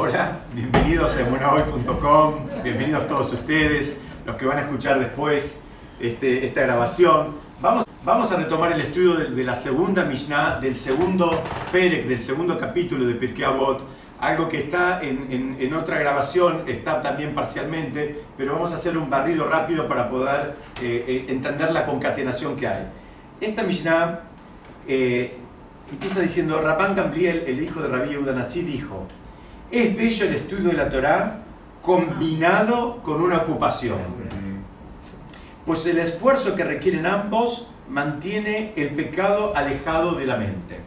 Hola, bienvenidos a emunahoy.com, bienvenidos todos ustedes, los que van a escuchar después este, esta grabación. Vamos, vamos a retomar el estudio de, la segunda Mishnah, del segundo Perek, del segundo capítulo de Pirkei Avot, algo que está en, otra grabación, está también parcialmente, pero vamos a hacer un barrido rápido para poder eh, eh, entender la concatenación que hay. Esta Mishnah eh, empieza diciendo, Rabban Gamliel, el hijo de Rabbi Udanasí, dijo, es bello el estudio de la Torá combinado con una ocupación. Pues el esfuerzo que requieren ambos mantiene el pecado alejado de la mente.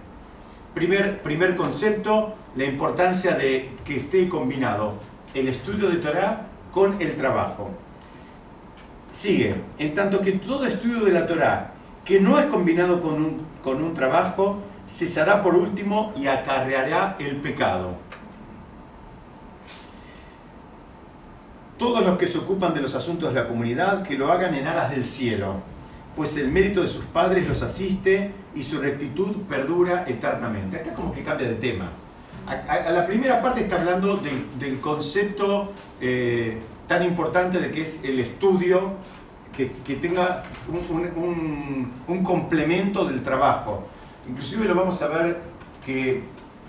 Primer, primer concepto, la importancia de que esté combinado el estudio de Torah con el trabajo. Sigue, en tanto que todo estudio de la Torah que no es combinado con un, con un trabajo, cesará por último y acarreará el pecado. Todos los que se ocupan de los asuntos de la comunidad, que lo hagan en aras del cielo, pues el mérito de sus padres los asiste y su rectitud perdura eternamente. Acá como que cambia de tema. A, la primera parte está hablando del concepto eh, tan importante de que es el estudio, que, tenga un, complemento del trabajo. Inclusive lo vamos a ver que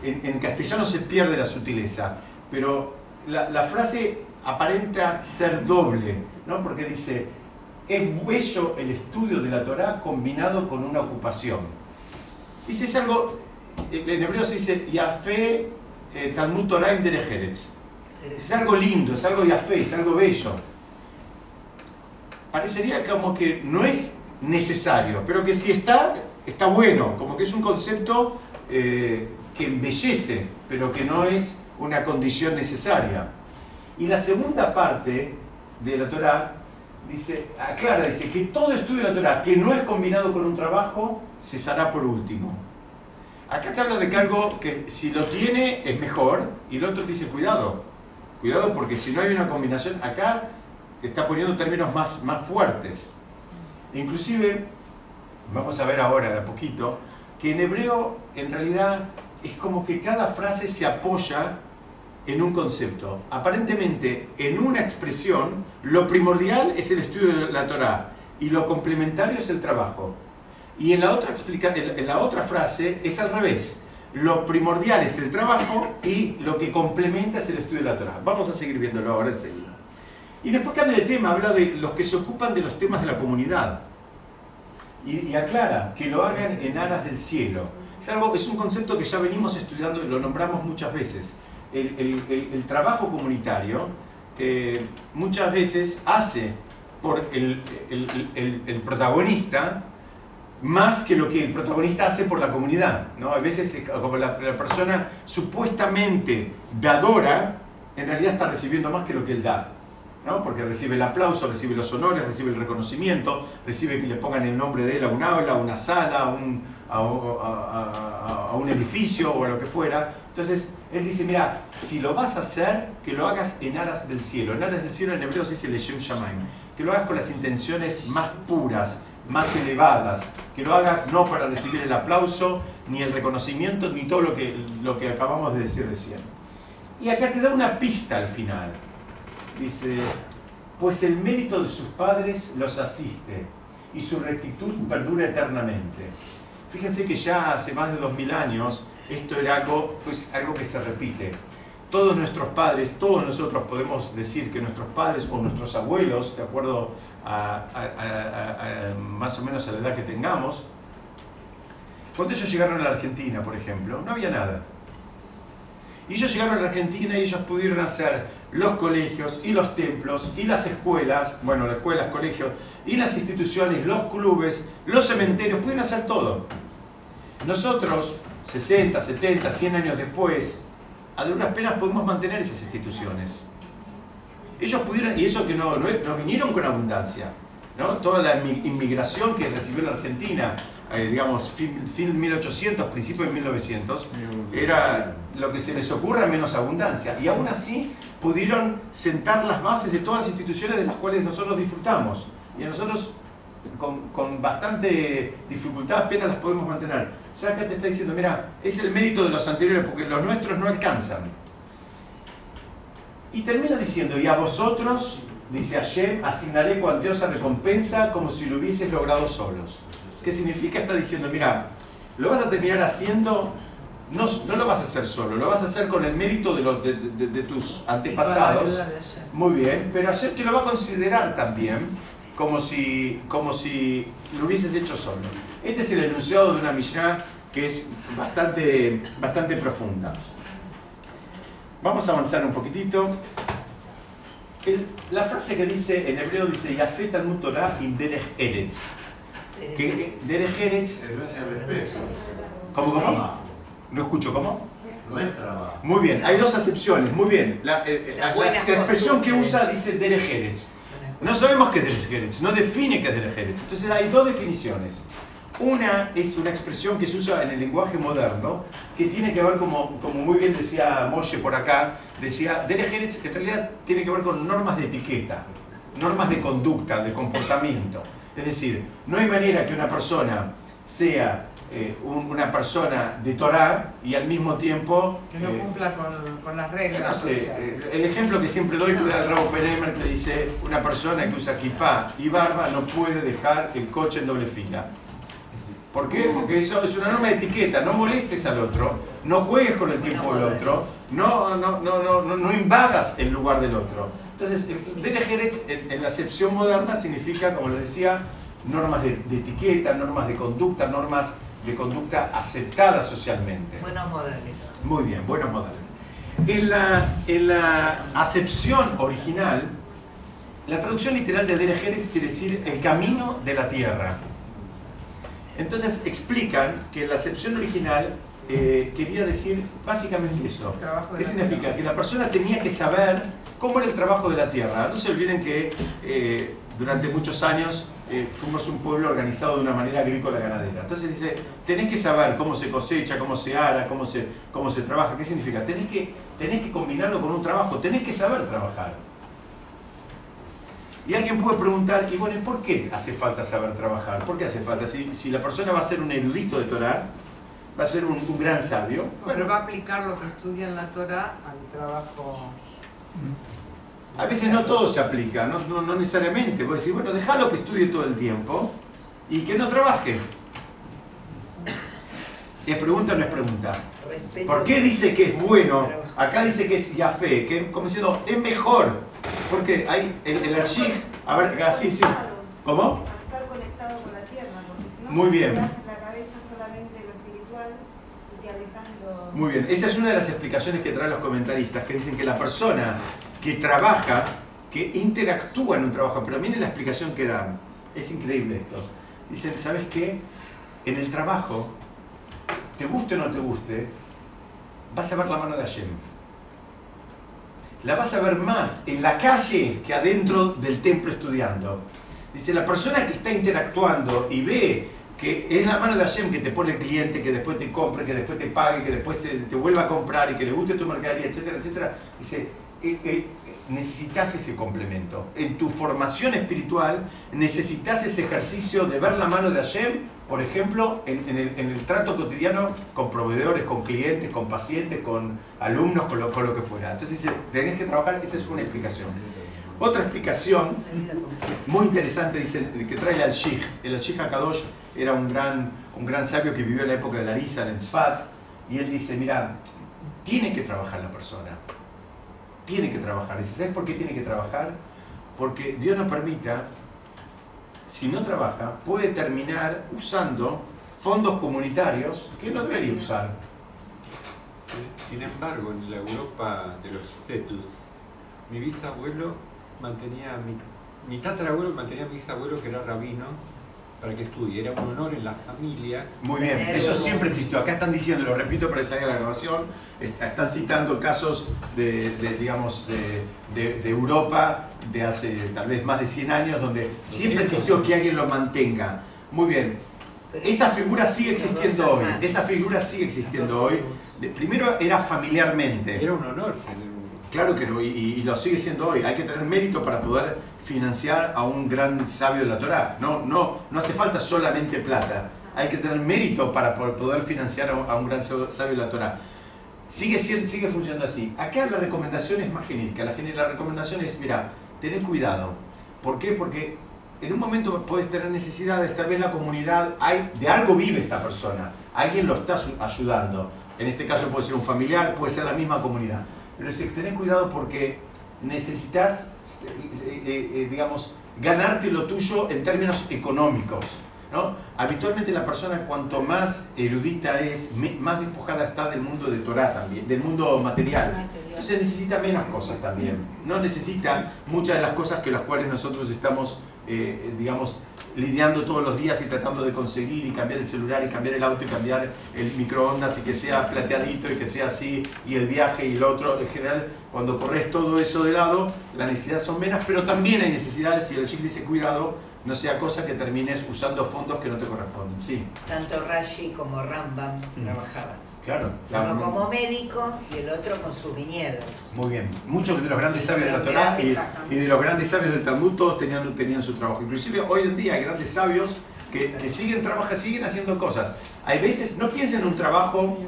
en, castellano se pierde la sutileza, pero la, la frase aparenta ser doble, ¿no? porque dice, es bello el estudio de la Torá combinado con una ocupación. Dice, es algo, en hebreo se dice, Yafé eh, Talmud Torah Es algo lindo, es algo Yafé, es algo bello. Parecería como que no es necesario, pero que si está, está bueno, como que es un concepto eh, que embellece, pero que no es una condición necesaria. Y la segunda parte de la Torah dice, aclara, dice que todo estudio de la Torah que no es combinado con un trabajo, cesará por último. Acá te habla de que algo que si lo tiene es mejor, y el otro te dice, cuidado, cuidado porque si no hay una combinación, acá te está poniendo términos más, más fuertes. Inclusive, vamos a ver ahora de a poquito, que en hebreo en realidad es como que cada frase se apoya en un concepto. Aparentemente, en una expresión, lo primordial es el estudio de la Torah y lo complementario es el trabajo. Y en la otra, en la otra frase es al revés. Lo primordial es el trabajo y lo que complementa es el estudio de la Torah. Vamos a seguir viéndolo ahora enseguida. Y después cambia de tema, habla de los que se ocupan de los temas de la comunidad. Y, aclara que lo hagan en aras del cielo. Es, algo, es un concepto que ya venimos estudiando y lo nombramos muchas veces el, trabajo comunitario eh, muchas veces hace por el, protagonista más que lo que el protagonista hace por la comunidad. ¿no? A veces como la, persona supuestamente dadora, en realidad está recibiendo más que lo que él da. ¿no? Porque recibe el aplauso, recibe los honores, recibe el reconocimiento, recibe que le pongan el nombre de él a un aula, a una sala, a un, a un edificio o a lo que fuera. Entonces, él dice, mira, si lo vas a hacer, que lo hagas en aras del cielo. En aras del cielo en hebreo se dice Leshem Shamaim. Que lo hagas con las intenciones más puras, más elevadas. Que lo hagas no para recibir el aplauso, ni el reconocimiento, ni todo lo que, lo que acabamos de decir recién. Y acá te da una pista al final. Dice, pues el mérito de sus padres los asiste y su rectitud perdura eternamente. Fíjense que ya hace más de dos mil años esto era algo, pues, algo que se repite. Todos nuestros padres, todos nosotros podemos decir que nuestros padres o nuestros abuelos, de acuerdo a, más o menos a la edad que tengamos, cuando ellos llegaron a la Argentina, por ejemplo, no había nada. Y ellos llegaron a la Argentina y ellos pudieron hacer los colegios y los templos y las escuelas, bueno, las escuelas, colegios, y las instituciones, los clubes, los cementerios, pudieron hacer todo. Nosotros 60, 70, 100 años después, a duras penas podemos mantener esas instituciones. Ellos pudieron, y eso que no, no, vinieron con abundancia, ¿no? toda la inmigración que recibió la Argentina, eh, digamos, fin, fin 1800, principio de 1900, era lo que se les ocurra menos abundancia. Y aún así pudieron sentar las bases de todas las instituciones de las cuales nosotros disfrutamos. Y a nosotros con, bastante dificultad apenas las podemos mantener. acá te está diciendo, mira, es el mérito de los anteriores porque los nuestros no alcanzan. Y termina diciendo, y a vosotros, dice Hashem, asignaré cuantiosa recompensa como si lo hubieses logrado solos. ¿Qué significa? Está diciendo, mira, lo vas a terminar haciendo, no, no lo vas a hacer solo, lo vas a hacer con el mérito de, los, de, de, tus antepasados. Muy bien, pero Hashem te lo va a considerar también como si, como si lo hubieses hecho solo. Este es el enunciado de una Mishnah que es bastante, bastante profunda. Vamos a avanzar un poquitito. la frase que dice, en hebreo dice, Yafet al Torah im derech eretz. Que derech eretz... ¿Cómo, cómo? No escucho, ¿cómo? Muy bien, hay dos acepciones, muy bien. La, eh, eh, expresión que usa dice derech eretz. No sabemos qué es eretz, no define qué es derech eretz. Entonces hay dos definiciones. Una es una expresión que se usa en el lenguaje moderno, que tiene que ver, como, como muy bien decía Moshe por acá, decía, Derech que en realidad tiene que ver con normas de etiqueta, normas de conducta, de comportamiento. Es decir, no hay manera que una persona sea eh, una persona de Torah y al mismo tiempo... Que no eh, cumpla con, con, las reglas. Eh, el ejemplo que siempre doy que da Rabo Peremer que dice, una persona que usa kipá y barba no puede dejar el coche en doble fila. ¿Por qué? Porque eso es una norma de etiqueta, no molestes al otro, no juegues con el tiempo del otro, no, no, no, no, no invadas el lugar del otro. Entonces, Derech en, en la acepción moderna significa, como les decía, normas de, etiqueta, normas de conducta, normas de conducta aceptadas socialmente. Buenos modales. Muy bien, buenos modales. En la, en la acepción original, la traducción literal de Derech quiere decir el camino de la tierra. Entonces explican que la acepción original eh, quería decir básicamente eso. ¿Qué significa? Que la persona tenía que saber cómo era el trabajo de la tierra. No se olviden que eh, durante muchos años eh, fuimos un pueblo organizado de una manera agrícola ganadera. Entonces dice, tenés que saber cómo se cosecha, cómo se ara, cómo se, cómo se trabaja. ¿Qué significa? Tenés que, tenés que combinarlo con un trabajo, tenés que saber trabajar. Y alguien puede preguntar, y bueno, ¿por qué hace falta saber trabajar? ¿Por qué hace falta? Si, si la persona va a ser un erudito de Torah, va a ser un, gran sabio. Bueno, va a aplicar lo que estudia en la Torah al trabajo. A veces no todo se aplica, no, no, necesariamente. Puede decir, bueno, déjalo que estudie todo el tiempo y que no trabaje. ¿Es pregunta o no es pregunta? ¿Por qué dice que es bueno? Acá dice que es fe que como diciendo, es mejor porque hay el, el a ver, así, ah, sí. ¿Cómo? Estar conectado con la tierra, porque si no, Muy bien. Muy bien, esa es una de las explicaciones que traen los comentaristas, que dicen que la persona que trabaja, que interactúa en un trabajo, pero miren la explicación que dan, es increíble esto. Dicen, ¿sabes qué? En el trabajo, te guste o no te guste, vas a ver la mano de Hashem la vas a ver más en la calle que adentro del templo estudiando. Dice, la persona que está interactuando y ve que es la mano de Hashem que te pone el cliente, que después te compre, que después te pague, que después te, vuelva a comprar y que le guste tu mercadería, etcétera, etcétera, dice, eh, eh, necesitas ese complemento. En tu formación espiritual necesitas ese ejercicio de ver la mano de Hashem, por ejemplo, en, el, trato cotidiano con proveedores, con clientes, con pacientes, con alumnos, con lo, que fuera. Entonces tenés que trabajar, esa es una explicación. Otra explicación muy interesante dice, que trae el Al-Shih. El Al-Shih HaKadosh era un gran, un gran sabio que vivió en la época de Larisa, en Sfat, y él dice, mira, tiene que trabajar la persona tiene que trabajar. Dice, ¿sabes por qué tiene que trabajar? Porque Dios nos permita, si no trabaja, puede terminar usando fondos comunitarios que no debería usar. Sin embargo, en la Europa de los estatus, mi bisabuelo mantenía, mi, mi tatarabuelo mantenía a mi bisabuelo que era rabino para que estudie. Era un honor en la familia. Muy bien, eso siempre existió. Acá están diciendo, lo repito para que salga la grabación, están citando casos de, digamos, de, de, Europa de hace tal vez más de 100 años, donde siempre existió que alguien lo mantenga. Muy bien. Esa figura sigue existiendo hoy. Esa figura sigue existiendo hoy. primero era familiarmente. Era un honor. Claro que no, y, y, lo sigue siendo hoy. Hay que tener mérito para poder financiar a un gran sabio de la Torah. No, no, no hace falta solamente plata. Hay que tener mérito para poder financiar a un gran sabio de la Torah. sigue, sigue funcionando así. Acá la recomendación es más genérica. La, la recomendación es, mira, tened cuidado. ¿Por qué? Porque en un momento puedes tener necesidades, tal vez la comunidad, hay, de algo vive esta persona, alguien lo está ayudando. En este caso puede ser un familiar, puede ser la misma comunidad. Pero sí, tened cuidado porque necesitas, eh, eh, eh, digamos, ganarte lo tuyo en términos económicos. ¿no? Habitualmente la persona cuanto más erudita es, más despojada está del mundo de Torah también, del mundo material. Entonces necesita menos cosas también. No necesita muchas de las cosas que las cuales nosotros estamos, eh, digamos, lidiando todos los días y tratando de conseguir y cambiar el celular y cambiar el auto y cambiar el microondas y que sea plateadito y que sea así y el viaje y el otro. En general, cuando corres todo eso de lado, las necesidades son menos, pero también hay necesidades y el Sheikh dice cuidado, no sea cosa que termines usando fondos que no te corresponden. Sí, Tanto Rashi como Rambam Mm. trabajaban. Claro. Uno como médico y el otro con sus viñedos. Muy bien. Muchos de los grandes sabios de la Torah y, y de los grandes sabios del Talmud todos tenían, tenían su trabajo. Inclusive hoy en día hay grandes sabios que, que siguen trabajando, siguen haciendo cosas. Hay veces, no piensen en un trabajo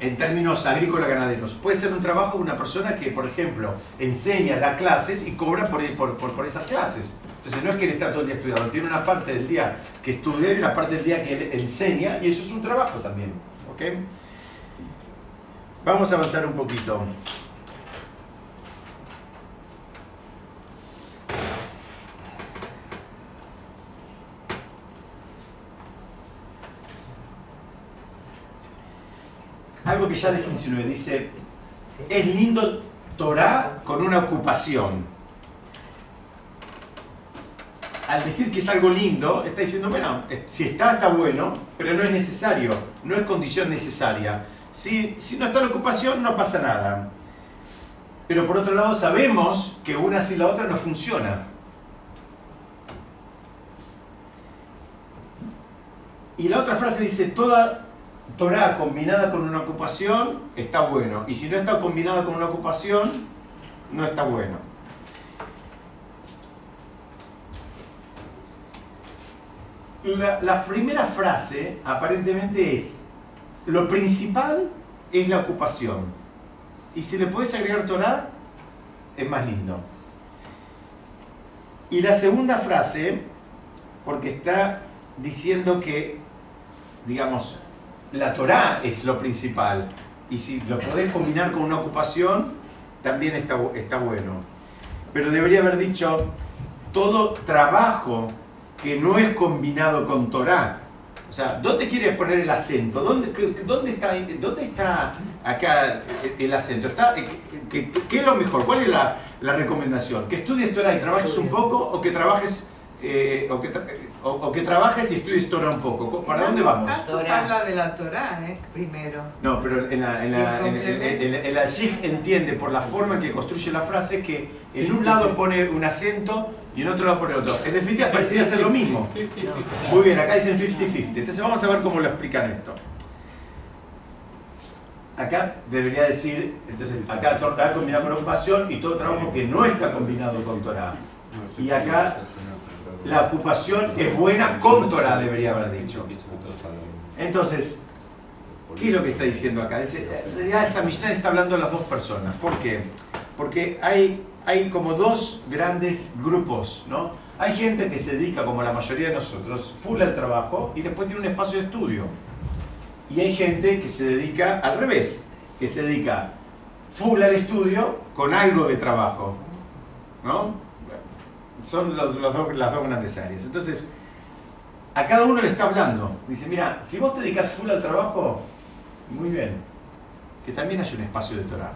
en términos agrícolas ganaderos. Puede ser un trabajo de una persona que, por ejemplo, enseña, da clases y cobra por, por, por, por esas clases. Entonces no es que él está todo el día estudiando, tiene una parte del día que estudia y una parte del día que él enseña y eso es un trabajo también. Vamos a avanzar un poquito. Algo que ya les insinué, dice, es lindo Torah con una ocupación. Al decir que es algo lindo, está diciendo, bueno, si está, está bueno, pero no es necesario, no es condición necesaria. Si, si no está la ocupación, no pasa nada. Pero por otro lado, sabemos que una sin la otra no funciona. Y la otra frase dice, toda Torah combinada con una ocupación está bueno. Y si no está combinada con una ocupación, no está bueno. La, primera frase aparentemente es, lo principal es la ocupación. Y si le puedes agregar Torah, es más lindo. Y la segunda frase, porque está diciendo que, digamos, la Torah es lo principal. Y si lo podés combinar con una ocupación, también está, está bueno. Pero debería haber dicho, todo trabajo que no es combinado con Torah. O sea, ¿dónde quiere poner el acento? ¿Dónde, dónde, está, ¿Dónde está acá el acento? ¿Está, qué, qué- qué es lo mejor? ¿Cuál es la, la recomendación? ¿Que estudies Torah y trabajes un poco o que trabajes, eh, o, que o- o que trabajes y estudies Torah un poco? ¿Para dónde vamos? casos Torah. habla de la Torah, ¿eh? Primero. No, pero en la, en la, en, en- en- en- en la Sheikh entiende por la forma en que construye la frase que en un lado pone un acento y en otro lado pone otro. En definitiva parecería ser lo mismo. Muy bien, acá dicen 50-50. Entonces vamos a ver cómo lo explican esto. Acá debería decir, entonces acá Torah combinado con ocupación y todo trabajo que no está combinado con Torah. Y acá La ocupación es buena con Torah, debería haber dicho. Entonces, ¿Qué es lo que está diciendo acá? Dice, en realidad esta Mishnah está hablando a las dos personas. ¿Por qué? Porque hay, hay como dos grandes grupos, ¿no? Hay gente que se dedica, como la mayoría de nosotros, full al trabajo y después tiene un espacio de estudio. Y hay gente que se dedica al revés, que se dedica full al estudio con algo de trabajo, ¿no? Son los, los dos, las dos grandes áreas. Entonces, a cada uno le está hablando. Dice, mira, si vos te dedicas full al trabajo, muy bien, que también hay un espacio de Torah.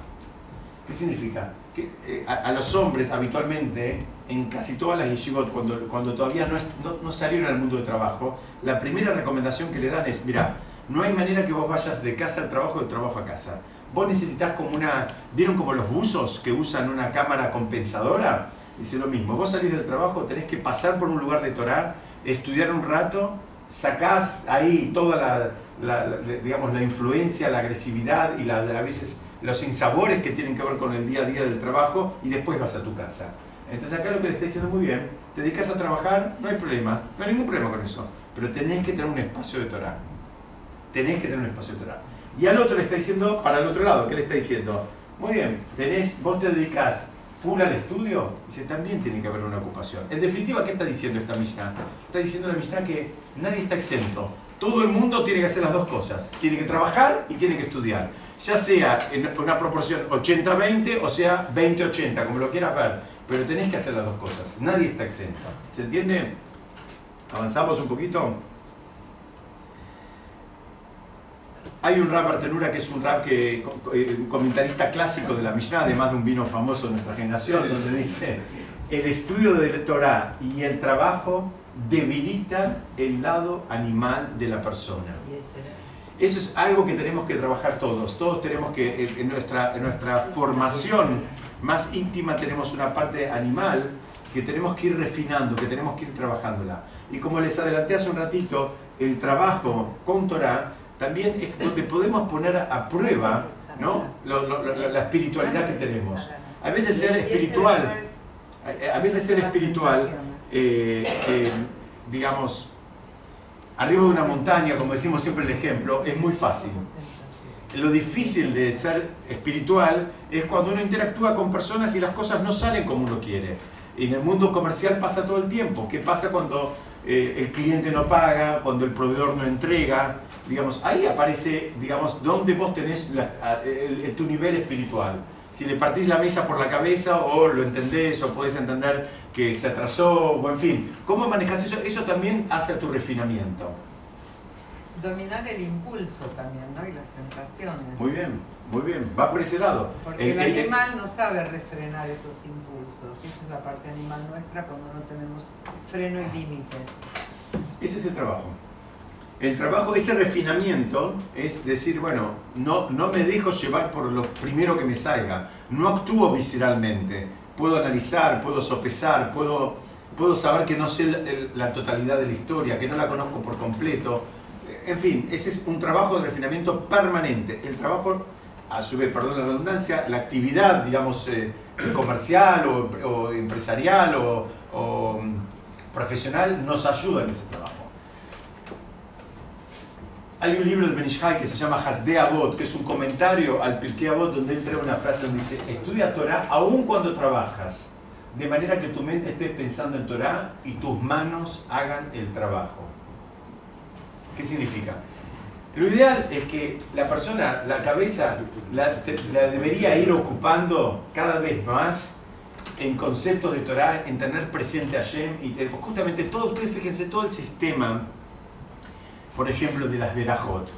¿Qué significa? Que eh, a, a los hombres habitualmente, en casi todas las yeshivot, cuando, cuando todavía no, es- no, no salieron al mundo de trabajo, la primera recomendación que le dan es, mira, no hay manera que vos vayas de casa al trabajo, de trabajo a casa. Vos necesitas como una, ¿vieron como los buzos que usan una cámara compensadora? Dice lo mismo, vos salís del trabajo, tenés que pasar por un lugar de Torah, estudiar un rato, sacás ahí toda la, digamos, la influencia, la agresividad y la, a veces los insabores que tienen que ver con el día a día del trabajo y después vas a tu casa. Entonces acá lo que le está diciendo muy bien, te dedicas a trabajar, no hay problema, no hay ningún problema con eso, pero tenés que tener un espacio de Torah. Tenés que tener un espacio de Torah. Y al otro le está diciendo, para el otro lado, ¿qué le está diciendo? Muy bien, tenés, vos te dedicas full al estudio, dice, también tiene que haber una ocupación. En definitiva, ¿qué está diciendo esta Mishnah? Está diciendo la Mishnah que nadie está exento. Todo el mundo tiene que hacer las dos cosas. Tiene que trabajar y tiene que estudiar. Ya sea en una proporción 80-20 o sea 20-80, como lo quieras ver. Pero tenés que hacer las dos cosas. Nadie está exento. ¿Se entiende? ¿Avanzamos un poquito? Hay un rap Artenura que es un rap que, eh, un comentarista clásico de la Mishnah, además de un vino famoso de nuestra generación, donde dice, el estudio de Torah y el trabajo debilitan el lado animal de la persona. Eso es algo que tenemos que trabajar todos. Todos tenemos que, en nuestra, en nuestra formación más íntima tenemos una parte animal que tenemos que ir refinando, que tenemos que ir trabajándola. Y como les adelanté hace un ratito, el trabajo con Torah también es donde podemos poner a prueba ¿no? la espiritualidad que tenemos. A veces ser espiritual, a veces ser espiritual, eh, eh, digamos, arriba de una montaña, como decimos siempre el ejemplo, es muy fácil. Lo difícil de ser espiritual es cuando uno interactúa con personas y las cosas no salen como uno quiere. Y en el mundo comercial pasa todo el tiempo. ¿Qué pasa cuando eh, el cliente no paga, cuando el proveedor no entrega? Digamos, ahí aparece, digamos, dónde vos tenés tu nivel espiritual. Si le partís la mesa por la cabeza o lo entendés o podés entender que se atrasó o en fin, ¿cómo manejas eso? Eso también hace a tu refinamiento. Dominar el impulso también, ¿no? Y las tentaciones. Muy bien, muy bien, va por ese lado. Porque el, animal no sabe refrenar esos impulsos. Esa es la parte animal nuestra cuando no tenemos freno y límite. Ese es el trabajo el trabajo, ese refinamiento es decir, bueno, no, no me dejo llevar por lo primero que me salga, no actúo visceralmente, puedo analizar, puedo sopesar, puedo, puedo saber que no sé la, totalidad de la historia, que no la conozco por completo. En fin, ese es un trabajo de refinamiento permanente. El trabajo, a su vez, perdón la redundancia, la actividad, digamos, eh, comercial o, empresarial o, mm, profesional nos ayuda en ese trabajo. Hay un libro del Benishai que se llama Hasde Avot, que es un comentario al Pirkei Avot, donde él trae una frase donde dice, estudia Torah aun cuando trabajas, de manera que tu mente esté pensando en Torah y tus manos hagan el trabajo. ¿Qué significa? Lo ideal es que la persona, la cabeza, la, debería ir ocupando cada vez más en conceptos de Torah, en tener presente a Shem y justamente todo, ustedes fíjense, todo el sistema por ejemplo, de las verajot,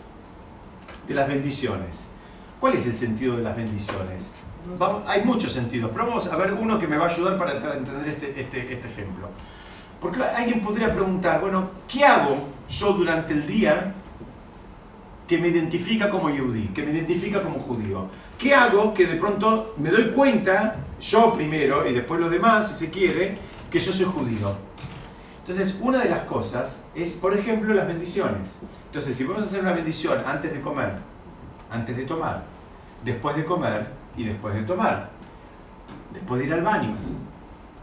de las bendiciones. ¿Cuál es el sentido de las bendiciones? hay muchos sentidos, pero vamos a ver uno que me va a ayudar para entender este, este, este ejemplo. Porque alguien podría preguntar, bueno, ¿qué hago yo durante el día que me identifica como yudí, que me identifica como judío? ¿Qué hago que de pronto me doy cuenta, yo primero y después los demás, si se quiere, que yo soy judío? Entonces, una de las cosas es, por ejemplo, las bendiciones. Entonces, si vamos a hacer una bendición antes de comer, antes de tomar, después de comer y después de tomar, después de ir al baño,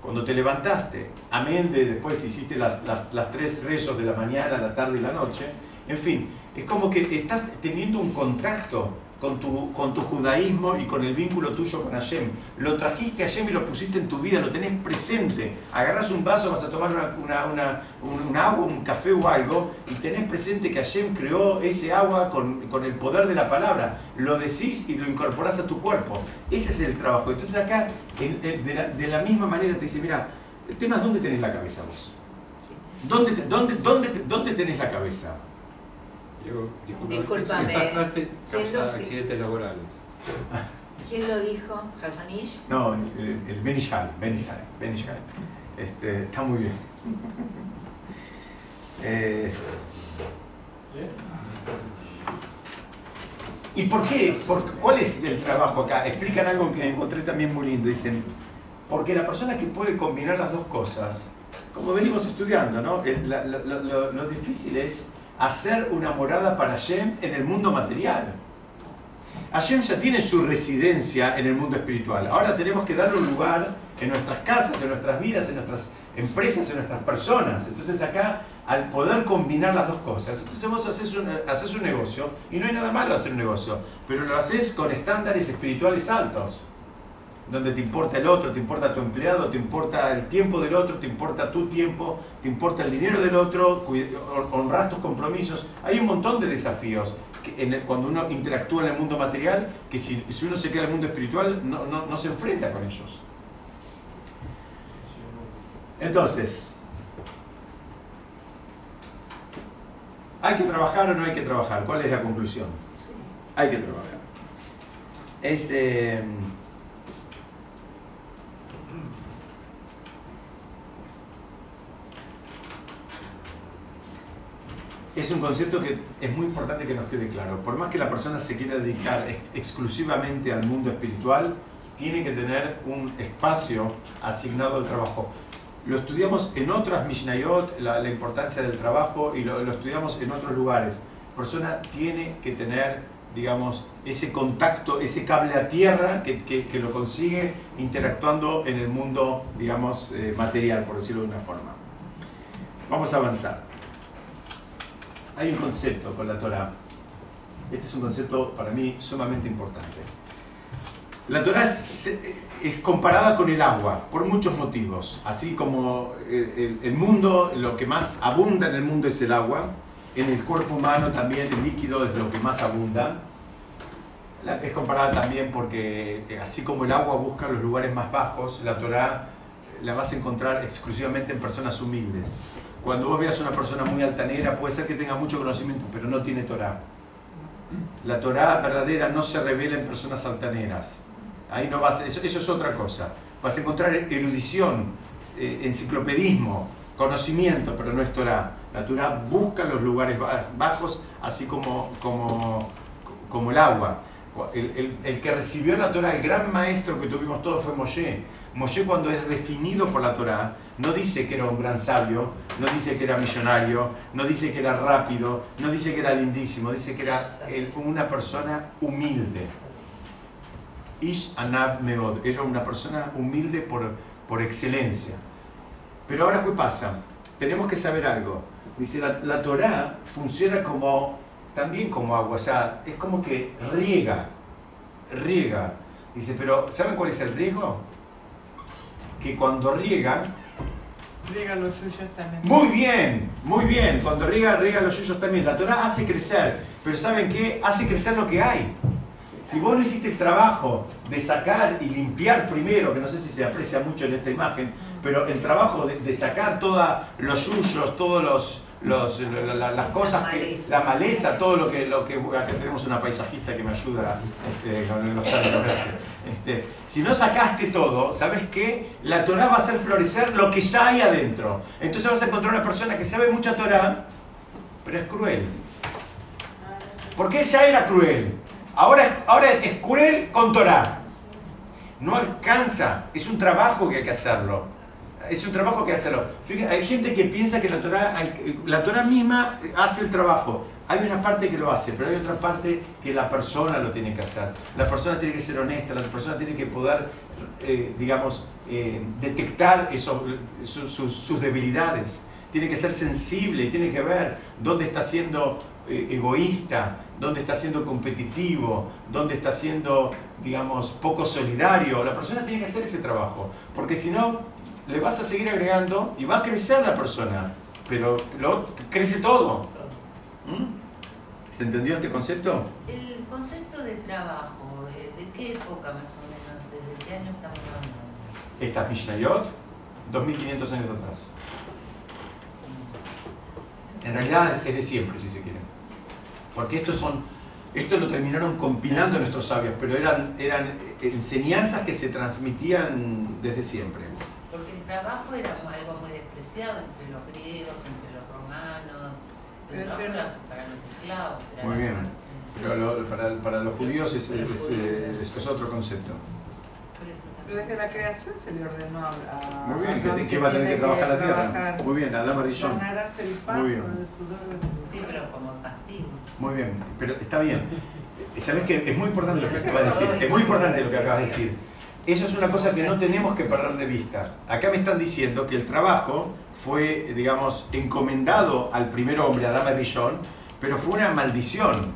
cuando te levantaste, amén de después hiciste las, las, las tres rezos de la mañana, la tarde y la noche, en fin, es como que estás teniendo un contacto con tu, con tu judaísmo y con el vínculo tuyo con Hashem. Lo trajiste a Hashem y lo pusiste en tu vida, lo tenés presente. Agarras un vaso, vas a tomar una, una, un, agua, un café o algo, y tenés presente que Hashem creó ese agua con, con, el poder de la palabra. Lo decís y lo incorporás a tu cuerpo. Ese es el trabajo. Entonces acá, de la, de la misma manera, te dice, mira, el tema es dónde tenés la cabeza vos. ¿Dónde, dónde, dónde, dónde tenés la cabeza? Disculpame. Esta frase causa accidentes laborales. ¿Quién lo dijo? ¿Hasanish? No, el, el Benishal, Benishal, Benishal. Este, está muy bien. Eh, ¿Y por qué? Por, ¿Cuál es el trabajo acá? Explican algo que encontré también muy lindo. Dicen, porque la persona que puede combinar las dos cosas, como venimos estudiando, ¿no? lo, lo difícil es hacer una morada para Hashem en el mundo material. Hashem ya tiene su residencia en el mundo espiritual. Ahora tenemos que darle un lugar en nuestras casas, en nuestras vidas, en nuestras empresas, en nuestras personas. Entonces acá al poder combinar las dos cosas, entonces vos haces un, haces un negocio y no hay nada malo hacer un negocio, pero lo haces con estándares espirituales altos, donde te importa el otro, te importa tu empleado, te importa el tiempo del otro, te importa tu tiempo, te importa el dinero del otro, honras tus compromisos. Hay un montón de desafíos que en el- cuando uno interactúa en el mundo material que si, si uno se queda en el mundo espiritual no, no- no se enfrenta con ellos. Entonces, ¿hay que trabajar o no hay que trabajar? ¿Cuál es la conclusión? Hay que trabajar. Es, eh, es un concepto que es muy importante que nos quede claro. Por más que la persona se quiera dedicar ex- exclusivamente al mundo espiritual, tiene que tener un espacio asignado al trabajo. Lo estudiamos en otras Mishnayot, la, importancia del trabajo, y lo, estudiamos en otros lugares. La persona tiene que tener, digamos, ese contacto, ese cable a tierra que lo consigue interactuando en el mundo, digamos, eh, material, por decirlo de una forma. Vamos a avanzar. Hay un concepto con la Torah. Este es un concepto para mí sumamente importante. La Torah es, es comparada con el agua por muchos motivos. Así como el, el- el mundo, lo que más abunda en el mundo es el agua, en el cuerpo humano también el líquido es lo que más abunda. Es comparada también porque eh, así como el agua busca los lugares más bajos, la Torah la vas a encontrar exclusivamente en personas humildes. Cuando vos veas una persona muy altanera, puede ser que tenga mucho conocimiento, pero no tiene Torah. La Torah verdadera no se revela en personas altaneras. Ahí no vas, eso, eso es otra cosa. Vas a encontrar erudición, eh, enciclopedismo, conocimiento, pero no es Torah. La Torah busca los lugares ba- bajos, así como, como, como el agua. El, el- el que recibió la Torah, el gran maestro que tuvimos todos fue Moshe. Moshe cuando es definido por la Torah, no dice que era un gran sabio, no dice que era millonario, no dice que era rápido, no dice que era lindísimo, dice que era una persona humilde. Ish Anav Meod, era una persona humilde por, por excelencia. Pero ahora, ¿qué pasa? Tenemos que saber algo. Dice, la, la Torah funciona como, también como agua, o sea, es como que riega, riega. Dice, pero ¿saben cuál es el riesgo? Que cuando riega, Riega los suyos también. muy bien, muy bien, cuando riega, riega los suyos también. La Torah hace crecer, pero ¿saben qué? Hace crecer lo que hay. Si vos no hiciste el trabajo de sacar y limpiar primero, que no sé si se aprecia mucho en esta imagen, pero el trabajo de, de sacar todos los yuyos, todos los, los- la- la- las cosas, La que, maleza. la maleza, todo lo que, lo que acá tenemos una paisajista que me ayuda este, con los términos. Este, si no sacaste todo, ¿sabes qué? La Torah va a hacer florecer lo que ya hay adentro. Entonces vas a encontrar una persona que sabe mucha Torah, pero es cruel. Porque ya era cruel. Ahora, ahora es cruel con Torah. No alcanza. Es un trabajo que hay que hacerlo. Es un trabajo que hacerlo. Hay gente que piensa que la Torah, la Torah misma hace el trabajo. Hay una parte que lo hace, pero hay otra parte que la persona lo tiene que hacer. La persona tiene que ser honesta, la persona tiene que poder, eh, digamos, eh, detectar esos- su- sus- sus debilidades. Tiene que ser sensible, tiene que ver dónde está siendo eh, egoísta, dónde está siendo competitivo, dónde está siendo, digamos, poco solidario. La persona tiene que hacer ese trabajo, porque si no, le vas a seguir agregando y va a crecer la persona, pero lo, crece todo. ¿Mm? ¿Se entendió este concepto? El concepto de trabajo, ¿de qué época más o menos? ¿Desde qué año estamos hablando? Esta es Mishnayot, 2500 años atrás. En realidad es de siempre, si se quiere. Porque estos son, esto lo terminaron compilando nuestros sabios, pero eran, eran enseñanzas que se transmitían desde siempre. Trabajo era algo muy despreciado entre los griegos, entre los romanos, el Pero trabajo entre era para los esclavos. era Muy bien. Pero lo- para, para los judíos es, es- es- es otro concepto. desde la creación se le ordenó a. a- Muy bien, a que, Adán que va a tener que trabajar la tierra. trabajar. Muy bien, el pan Muy bien. Sí, pero como castigo. Muy bien, pero está bien. ¿Sabes qué? Es muy importante lo que acabas de decir. Es muy importante lo que acabas de decir. Eso es una cosa que no tenemos que perder de vista. Acá me están diciendo que el trabajo fue, digamos, encomendado al primer hombre, Adán Rishon, pero fue una maldición.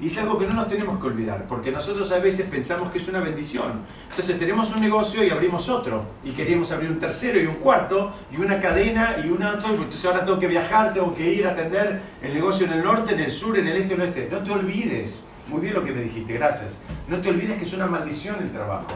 Y es algo que no nos tenemos que olvidar, porque nosotros a veces pensamos que es una bendición. Entonces tenemos un negocio y abrimos otro, y queríamos abrir un tercero y un cuarto, y una cadena y un auto, entonces ahora tengo que viajar, tengo que ir a atender el negocio en el norte, en el sur, en el este, en el oeste. No te olvides, muy bien lo que me dijiste, gracias. No te olvides que es una maldición el trabajo.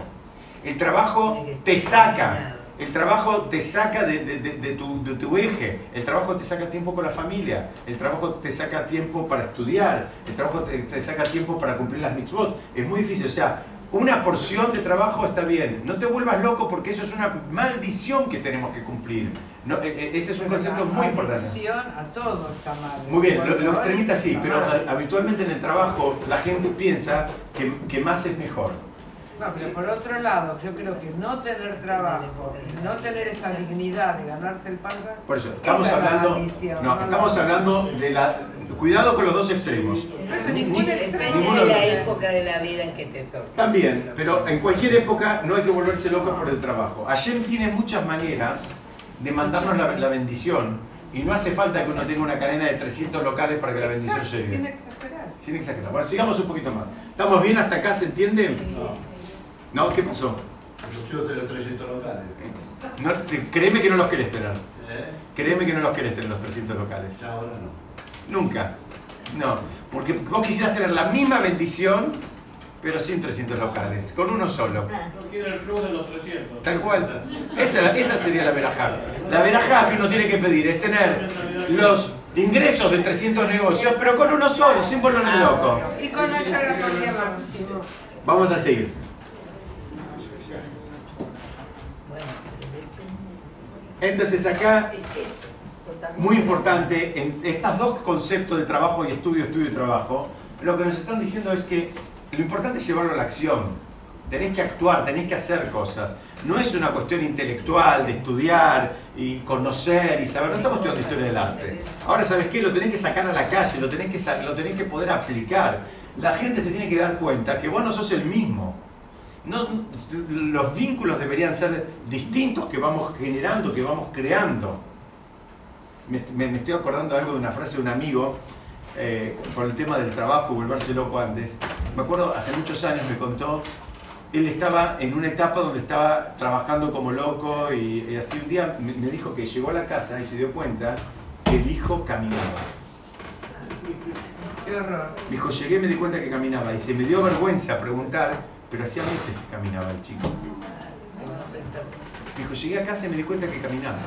El trabajo te saca, el trabajo te saca de, de- de- de tu, de tu eje, el trabajo te saca tiempo con la familia, el trabajo te saca tiempo para estudiar, el trabajo te, te saca tiempo para cumplir las mitzvot. Es muy difícil, o sea, una porción de trabajo está bien. No te vuelvas loco porque eso es una maldición que tenemos que cumplir. No, e- e- ese es un concepto muy importante. Maldición a todo está mal. Muy bien, lo, lo extremista sí, pero habitualmente en el trabajo la gente piensa que, que más es mejor. No, pero por otro lado, yo creo que no tener trabajo, y no tener esa dignidad de ganarse el pan, Por eso, estamos Esa es la hablando, maldición, no, no estamos la- hablando de la... Cuidado con los dos extremos. no es ningún Ni- extremo. Depende de la época de la vida en que te toque. También, pero en cualquier época no hay que volverse loco por el trabajo. Hashem tiene muchas maneras de mandarnos la, la bendición y no hace falta que uno tenga una cadena de 300 locales para que la bendición Exacto, llegue. sin exagerar. Sin exagerar. Bueno, sigamos un poquito más. ¿Estamos bien hasta acá? ¿Se entiende? ¿No? ¿Qué pasó? Yo tengo 300 locales. No, te- créeme que no los querés tener. ¿Eh? Créeme que no los querés tener los 300 locales. Ya ahora no. Nunca. No. Porque vos quisieras tener la misma bendición, pero sin 300 locales. Con uno solo. No quiere el flujo de los 300. Tal cual. Esa, esa sería la verajá. La verajá que uno tiene que pedir es tener los ingresos de 300 negocios, pero con uno solo, sin volverme loco. Y con ocho horas por día máximo. Vamos a seguir. Bueno, pero depende. Entonces acá, muy importante, en estos dos conceptos de trabajo y estudio, estudio y trabajo, lo que nos están diciendo es que lo importante es llevarlo a la acción. Tenés que actuar, tenés que hacer cosas. No es una cuestión intelectual de estudiar y conocer y saber. No estamos estudiando historia del arte. Ahora, ¿sabes qué? Lo tenés que sacar a la calle, lo tenés que, lo tenés que poder aplicar. La gente se tiene que dar cuenta que vos no sos el mismo. No, los vínculos deberían ser distintos que vamos generando, que vamos creando. Me, me- me estoy acordando algo de una frase de un amigo eh, por el tema del trabajo, volverse loco antes. Me acuerdo, hace muchos años me contó, él estaba en una etapa donde estaba trabajando como loco y, y así un día me, me dijo que llegó a la casa y se dio cuenta que el hijo caminaba. Qué. Me dijo, llegué y me di cuenta que caminaba y se me dio vergüenza preguntar, pero hacía meses que caminaba el chico. Dijo, llegué a casa y me di cuenta que caminaba.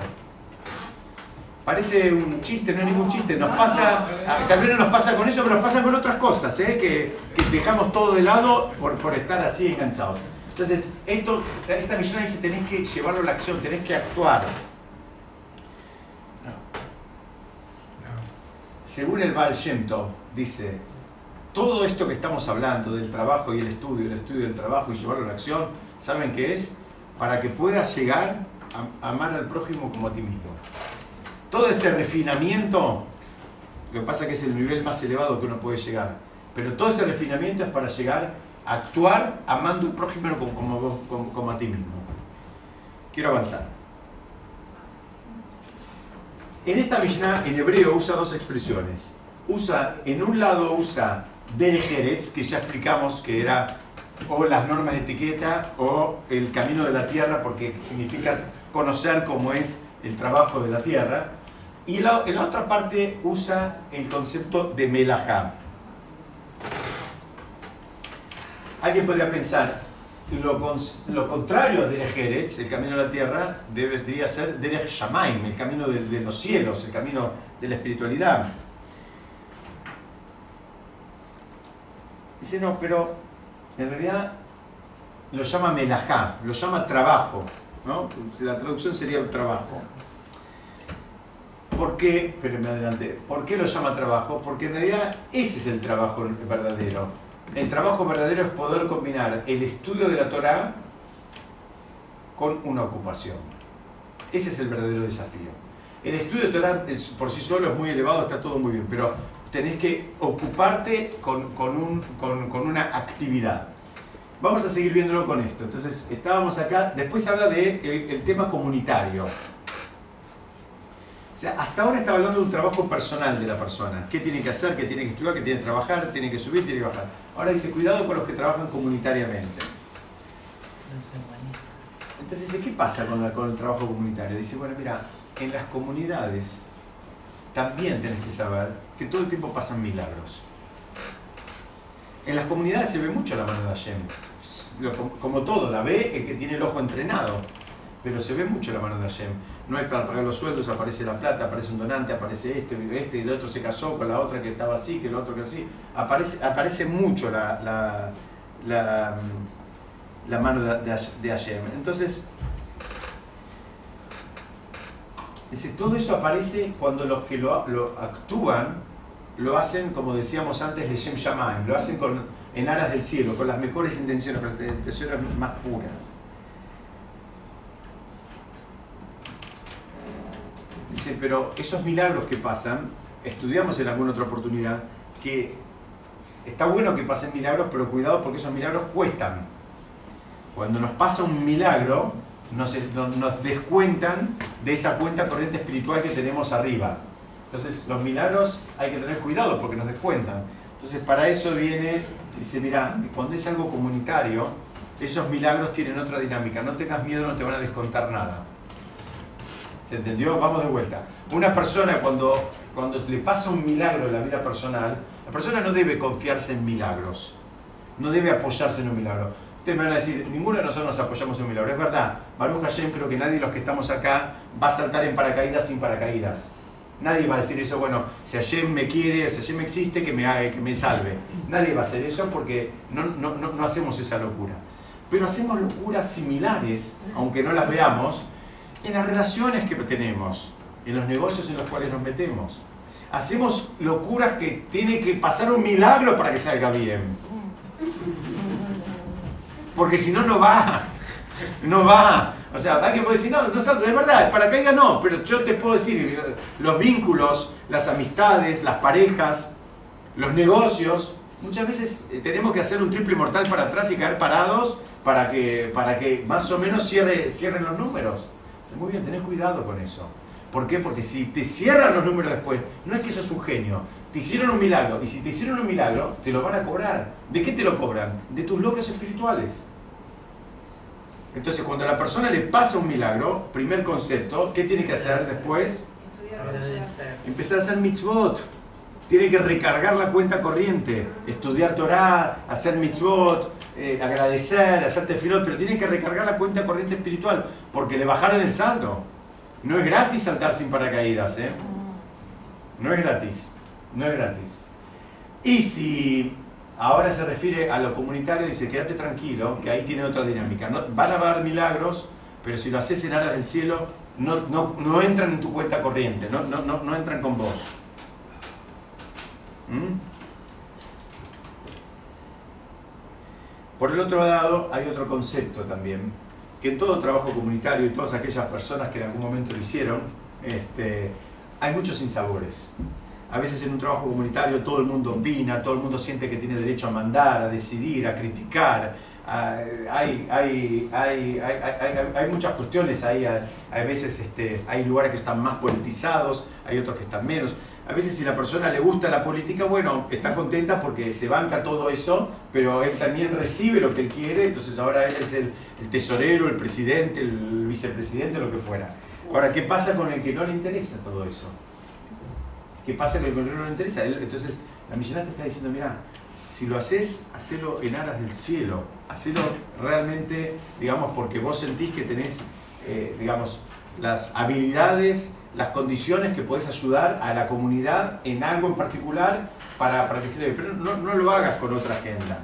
Parece un chiste, no es ningún chiste. Nos pasa, tal vez no nos pasa con eso, pero nos pasa con otras cosas, ¿eh? que, que dejamos todo de lado por, por estar así enganchados. Entonces, esto, esta misión dice, tenés que llevarlo a la acción, tenés que actuar. Según el Baal Shem dice, todo esto que estamos hablando del trabajo y el estudio, el estudio del trabajo y llevarlo a la acción, ¿saben qué es? Para que puedas llegar a amar al prójimo como a ti mismo. Todo ese refinamiento, lo que pasa es que es el nivel más elevado que uno puede llegar, pero todo ese refinamiento es para llegar a actuar amando al prójimo como, a ti mismo. Quiero avanzar. En esta Mishnah, en hebreo, usa dos expresiones. Usa, en un lado usa Derech Eretz, que ya explicamos que era o las normas de etiqueta o el camino de la tierra, porque significa conocer cómo es el trabajo de la tierra. Y la- en la otra parte usa el concepto de Melajá. Alguien podría pensar, lo, lo contrario a Derech Eretz, el camino de la tierra, debería ser Derech Shamaim, el camino de, de los cielos, el camino de la espiritualidad. Dice, no, pero en realidad lo llama Melajá, lo llama trabajo, ¿no? La traducción sería trabajo. ¿Por qué? Espérenme adelante. ¿Por qué lo llama trabajo? Porque en realidad ese es el trabajo verdadero. El trabajo verdadero es poder combinar el estudio de la Torá con una ocupación. Ese es el verdadero desafío. El estudio de Torah es- por sí solo es muy elevado, está todo muy bien, pero tenés que ocuparte con, con un- con- con una actividad. Vamos a seguir viéndolo con esto. Entonces, estábamos acá, después habla de el, el tema comunitario. O sea, hasta ahora estaba hablando de un trabajo personal de la persona. ¿Qué tiene que hacer? ¿Qué tiene que estudiar? ¿Qué tiene que trabajar? ¿Tiene que subir? ¿Tiene que bajar? Ahora dice, cuidado con los que trabajan comunitariamente. Entonces dice, ¿qué pasa con, la- con el trabajo comunitario? Dice, bueno, mira, en las comunidades también tenés que saber que todo el tiempo pasan milagros. En las comunidades se ve mucho la mano de Hashem. Como todo, la ve el que tiene el ojo entrenado. Pero se ve mucho la mano de Hashem. No hay para pagar los sueldos, aparece la plata, aparece un donante, aparece este, este, y el otro se casó con la otra que estaba así, que el otro que así. Aparece, mucho la, la, la, mano de, de Hash- de Hashem. Entonces, dice, todo eso aparece cuando los que lo actúan lo hacen, como decíamos antes, Leshem Shamaim, lo hacen con, en aras del cielo, con las mejores intenciones, con las intenciones más puras. Dice, pero esos milagros que pasan, estudiamos en alguna otra oportunidad, que está bueno que pasen milagros, pero cuidado porque esos milagros cuestan. Cuando nos pasa un milagro, nos, nos- nos descuentan de esa cuenta corriente espiritual que tenemos arriba. Entonces, los milagros hay que tener cuidado porque nos descuentan. Entonces, para eso viene, dice, mira, cuando es algo comunitario, esos milagros tienen otra dinámica. No tengas miedo, no te van a descontar nada. ¿Se entendió? Vamos de vuelta. Una persona cuando, cuando le pasa un milagro en la vida personal, la persona no debe confiarse en milagros. No debe apoyarse en un milagro. Ustedes me van a decir, ninguno de nosotros nos apoyamos en un milagro. Es verdad, Baruch Hashem, creo que nadie de los que estamos acá va a saltar en paracaídas sin paracaídas. Nadie va a decir eso, bueno, si Hashem me quiere, si Hashem existe, que me, haga- que me salve. Nadie va a hacer eso porque no, no, no, no hacemos esa locura. Pero hacemos locuras similares, aunque no las veamos, en las relaciones que tenemos, en los negocios en los cuales nos metemos. Hacemos locuras que tiene que pasar un milagro para que salga bien. Porque si no, no va. No va. O sea, alguien puede decir, no, no es verdad, para caiga no, pero yo te puedo decir, los vínculos, las amistades, las parejas, los negocios, muchas veces eh, tenemos que hacer un triple mortal para atrás y caer parados para que, para que más o menos cierre, cierren los números. Muy bien, tenés cuidado con eso. ¿Por qué? Porque si te cierran los números después, no es que sos un genio, te hicieron un milagro, y si te hicieron un milagro, te lo van a cobrar. ¿De qué te lo cobran? De tus logros espirituales. Entonces, cuando a la persona le pasa un milagro, primer concepto, ¿qué tiene que hacer después? Empezar a hacer mitzvot. Tiene que recargar la cuenta corriente, estudiar Torah, hacer mitzvot, eh, agradecer, hacer tefilot, pero tiene que recargar la cuenta corriente espiritual, porque le bajaron el saldo. No es gratis saltar sin paracaídas, ¿eh? No es gratis, no es gratis. Y si ahora se refiere a lo comunitario, dice, quédate tranquilo, que ahí tiene otra dinámica. No, van a haber milagros, pero si lo haces en aras del cielo, no, no, no entran en tu cuenta corriente, no, no, no, entran con vos. ¿Mm? Por el otro lado, hay otro concepto también, que en todo trabajo comunitario y todas aquellas personas que en algún momento lo hicieron, este, hay muchos sinsabores. A veces en un trabajo comunitario todo el mundo opina, todo el mundo siente que tiene derecho a mandar, a decidir, a criticar. a- hay, hay, hay, hay, muchas cuestiones ahí. A veces este, hay lugares que están más politizados, hay otros que están menos. A veces si la persona le gusta la política, bueno, está contenta porque se banca todo eso, pero él también recibe lo que él quiere, entonces ahora él es el, el tesorero, el presidente, el vicepresidente, lo que fuera. Ahora, ¿qué pasa con el que no le interesa todo eso? ¿Qué pasa con el que no le interesa? Entonces, la millonata te está diciendo, mira, si lo haces, hacelo en aras del cielo, hacelo realmente, digamos, porque vos sentís que tenés, eh, digamos, las habilidades, las condiciones que podés ayudar a la comunidad en algo en particular para, para que se le Pero no, no lo hagas con otra agenda.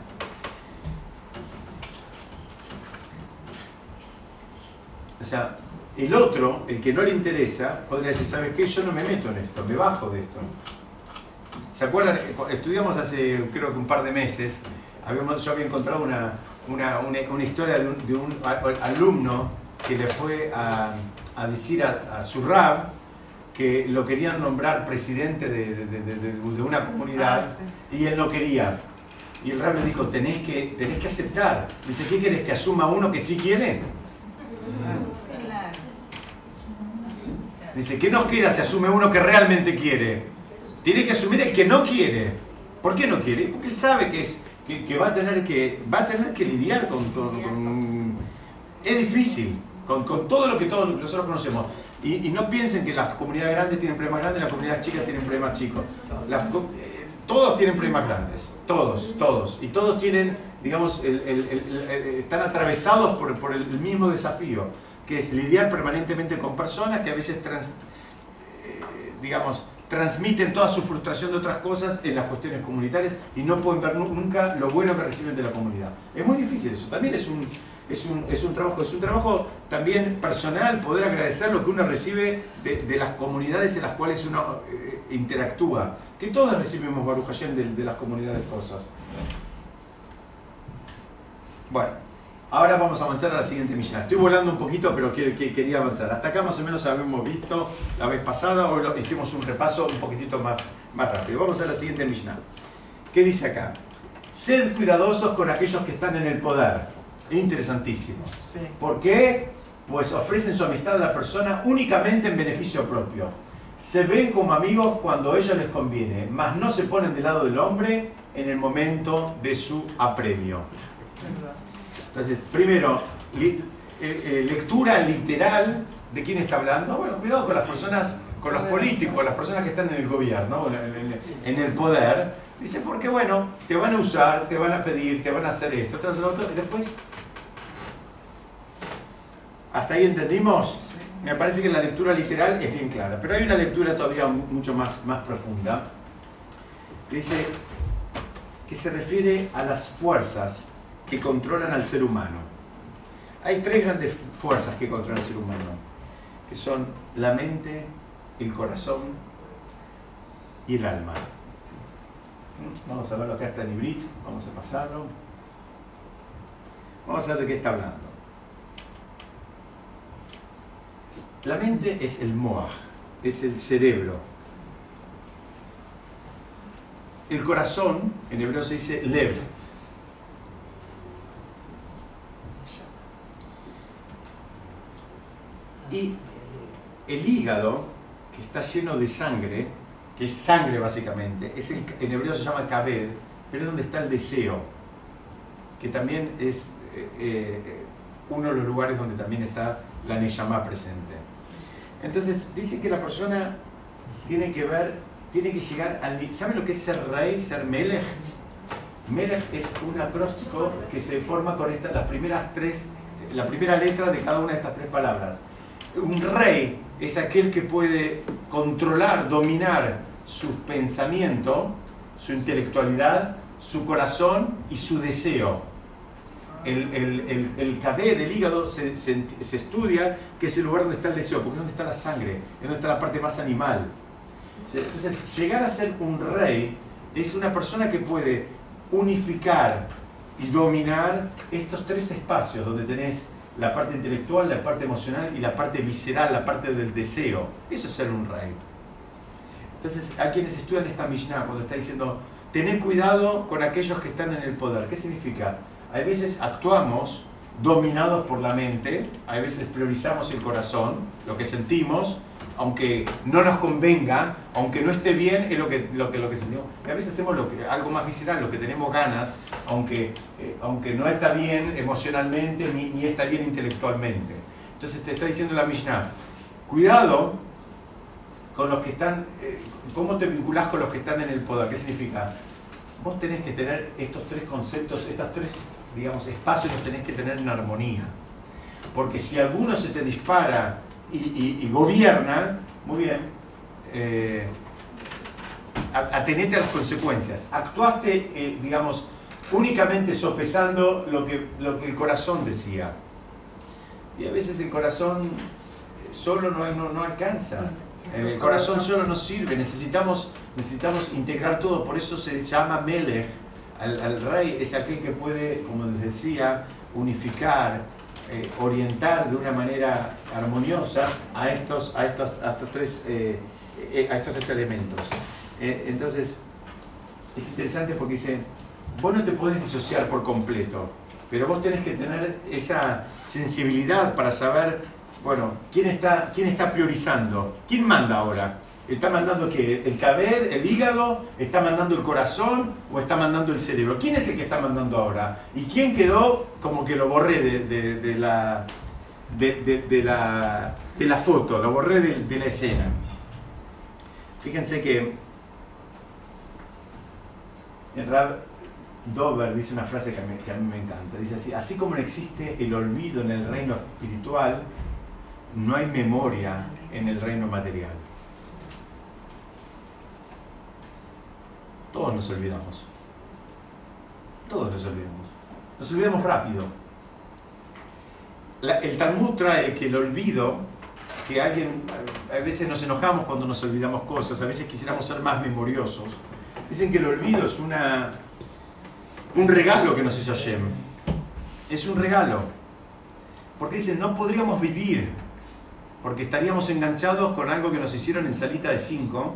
O sea, el otro, el que no le interesa, podría decir, ¿sabes qué? Yo no me meto en esto, me bajo de esto. ¿Se acuerdan? Estudiamos hace creo que un par de meses, habíamos, yo había encontrado una, una, una- una historia de un, de un a- alumno que le fue a, a decir a, a su rab que lo querían nombrar presidente de, de- de- de- de una comunidad Ah, sí. y él no quería. Y el rab le dijo, tenés que, tenés que aceptar. Dice, ¿qué querés? ¿Que asuma uno que sí quiere? Dice, ¿qué nos queda si asume uno que realmente quiere? Tiene que asumir el que no quiere. ¿Por qué no quiere? Porque él sabe que, es, que, que va, a tener que va a tener que lidiar con... con- es difícil, con, con todo lo que todos nosotros conocemos. Y, y no piensen que las comunidades grandes tienen problemas grandes, las comunidades chicas tienen problemas chicos. Las eh, todos tienen problemas grandes, todos, todos. Y todos tienen, digamos, el- el- el- están atravesados por, por el mismo desafío, que es lidiar permanentemente con personas que a veces eh, digamos, transmiten toda su frustración de otras cosas en las cuestiones comunitarias y no pueden ver nu- nunca lo bueno que reciben de la comunidad. Es muy difícil eso, también es un, es un, es un trabajo, es un trabajo también personal poder agradecer lo que uno recibe de, las comunidades en las cuales uno eh, interactúa, que todas recibimos Baruch de las comunidades cosas. Bueno, ahora vamos a avanzar a la siguiente misión. Estoy volando un poquito, pero que- que- quería avanzar. Hasta acá más o menos habíamos visto la vez pasada, hoy lo- hicimos un repaso un poquitito más, más rápido. Vamos a la siguiente misión. ¿Qué dice acá? Sed cuidadosos con aquellos que están en el poder. Interesantísimo. Sí. ¿Por qué? Pues ofrecen su amistad a la persona únicamente en beneficio propio. Se ven como amigos cuando a ellos les conviene, mas no se ponen del lado del hombre en el momento de su apremio. Entonces, primero, li- eh, eh, lectura literal de quién está hablando. Bueno, cuidado con las personas, con los políticos, con las personas que están en el gobierno, en el, poder. Dice, porque bueno, te van a usar, te van a pedir, te van a hacer esto, te van a hacer otro, y después. ¿Hasta ahí entendimos? Me parece que la lectura literal es bien clara, pero hay una lectura todavía mu- mucho más, más profunda. Dice que se refiere a las fuerzas que controlan al ser humano. Hay tres grandes fuerzas que controlan al ser humano, que son la mente, el corazón y el alma. Vamos a verlo acá está en Ibrit, vamos a pasarlo. Vamos a ver de qué está hablando. La mente es el moaj, es el cerebro. El corazón, en hebreo se dice lev. Y el hígado, que está lleno de sangre, que es sangre básicamente, es el- en hebreo se llama kabed, pero es donde está el deseo, que también es eh, eh, uno de los lugares donde también está la Neyamá presente. Entonces, dice que la persona tiene que ver, tiene que llegar al... ¿Saben lo que es ser rey, ser melech? Melech es un acróstico que se forma con estas, las primeras tres, la primera letra de cada una de estas tres palabras. Un rey es aquel que puede controlar, dominar su pensamiento, su intelectualidad, su corazón y su deseo. El, el, el, el cabé del hígado se, se- se estudia que es el lugar donde está el deseo, porque es donde está la sangre, es donde está la parte más animal. Entonces, llegar a ser un rey es una persona que puede unificar y dominar estos tres espacios donde tenés la parte intelectual, la parte emocional y la parte visceral, la parte del deseo. Eso es ser un rey. Entonces, a quienes estudian esta Mishnah, cuando está diciendo, tener cuidado con aquellos que están en el poder, ¿qué significa? Hay veces actuamos dominados por la mente, hay veces priorizamos el corazón, lo que sentimos, aunque no nos convenga, aunque no esté bien, es lo que, lo que, lo que sentimos. Y a veces hacemos lo que, algo más visceral, lo que tenemos ganas, aunque, eh, aunque no está bien emocionalmente ni, ni está bien intelectualmente. Entonces te está diciendo la Mishnah, cuidado con los que están, eh, ¿cómo te vinculás con los que están en el poder? ¿Qué significa? Vos tenés que tener estos tres conceptos, estos tres, digamos, espacios los tenés que tener en armonía. Porque si alguno se te dispara y, y- y gobierna, muy bien, eh, a- atenete a las consecuencias. Actuaste, eh, digamos, únicamente sopesando lo que, lo que el corazón decía. Y a veces el corazón eh, solo no, no, no alcanza. El corazón solo no sirve, necesitamos, necesitamos integrar todo, por eso se llama Melech, al, al rey es aquel que puede, como les decía, unificar, eh, orientar de una manera armoniosa a estos, a estos, a estos, tres, eh, eh, a estos tres elementos. Entonces, es interesante porque dice, vos no te podés disociar por completo, pero vos tenés que tener esa sensibilidad para saber, bueno, quién está, quién está priorizando, quién manda ahora. ¿Está mandando qué? ¿El cabed, el hígado? ¿Está mandando el corazón o está mandando el cerebro? ¿Quién es el que está mandando ahora? ¿Y quién quedó como que lo borré de, la, de, la, de la foto, lo borré de, de la escena? Fíjense que el Rab Dover dice una frase que a, mí, que a mí me encanta. Dice así, así como no existe el olvido en el reino espiritual, no hay memoria en el reino material. Todos nos olvidamos. Todos nos olvidamos. Nos olvidamos rápido. El Talmud trae que el olvido, que alguien, a veces nos enojamos cuando nos olvidamos cosas, a veces quisiéramos ser más memoriosos. Dicen que el olvido es una, un regalo que nos hizo Hashem. Es un regalo. Porque dicen, no podríamos vivir, porque estaríamos enganchados con algo que nos hicieron en salita de 5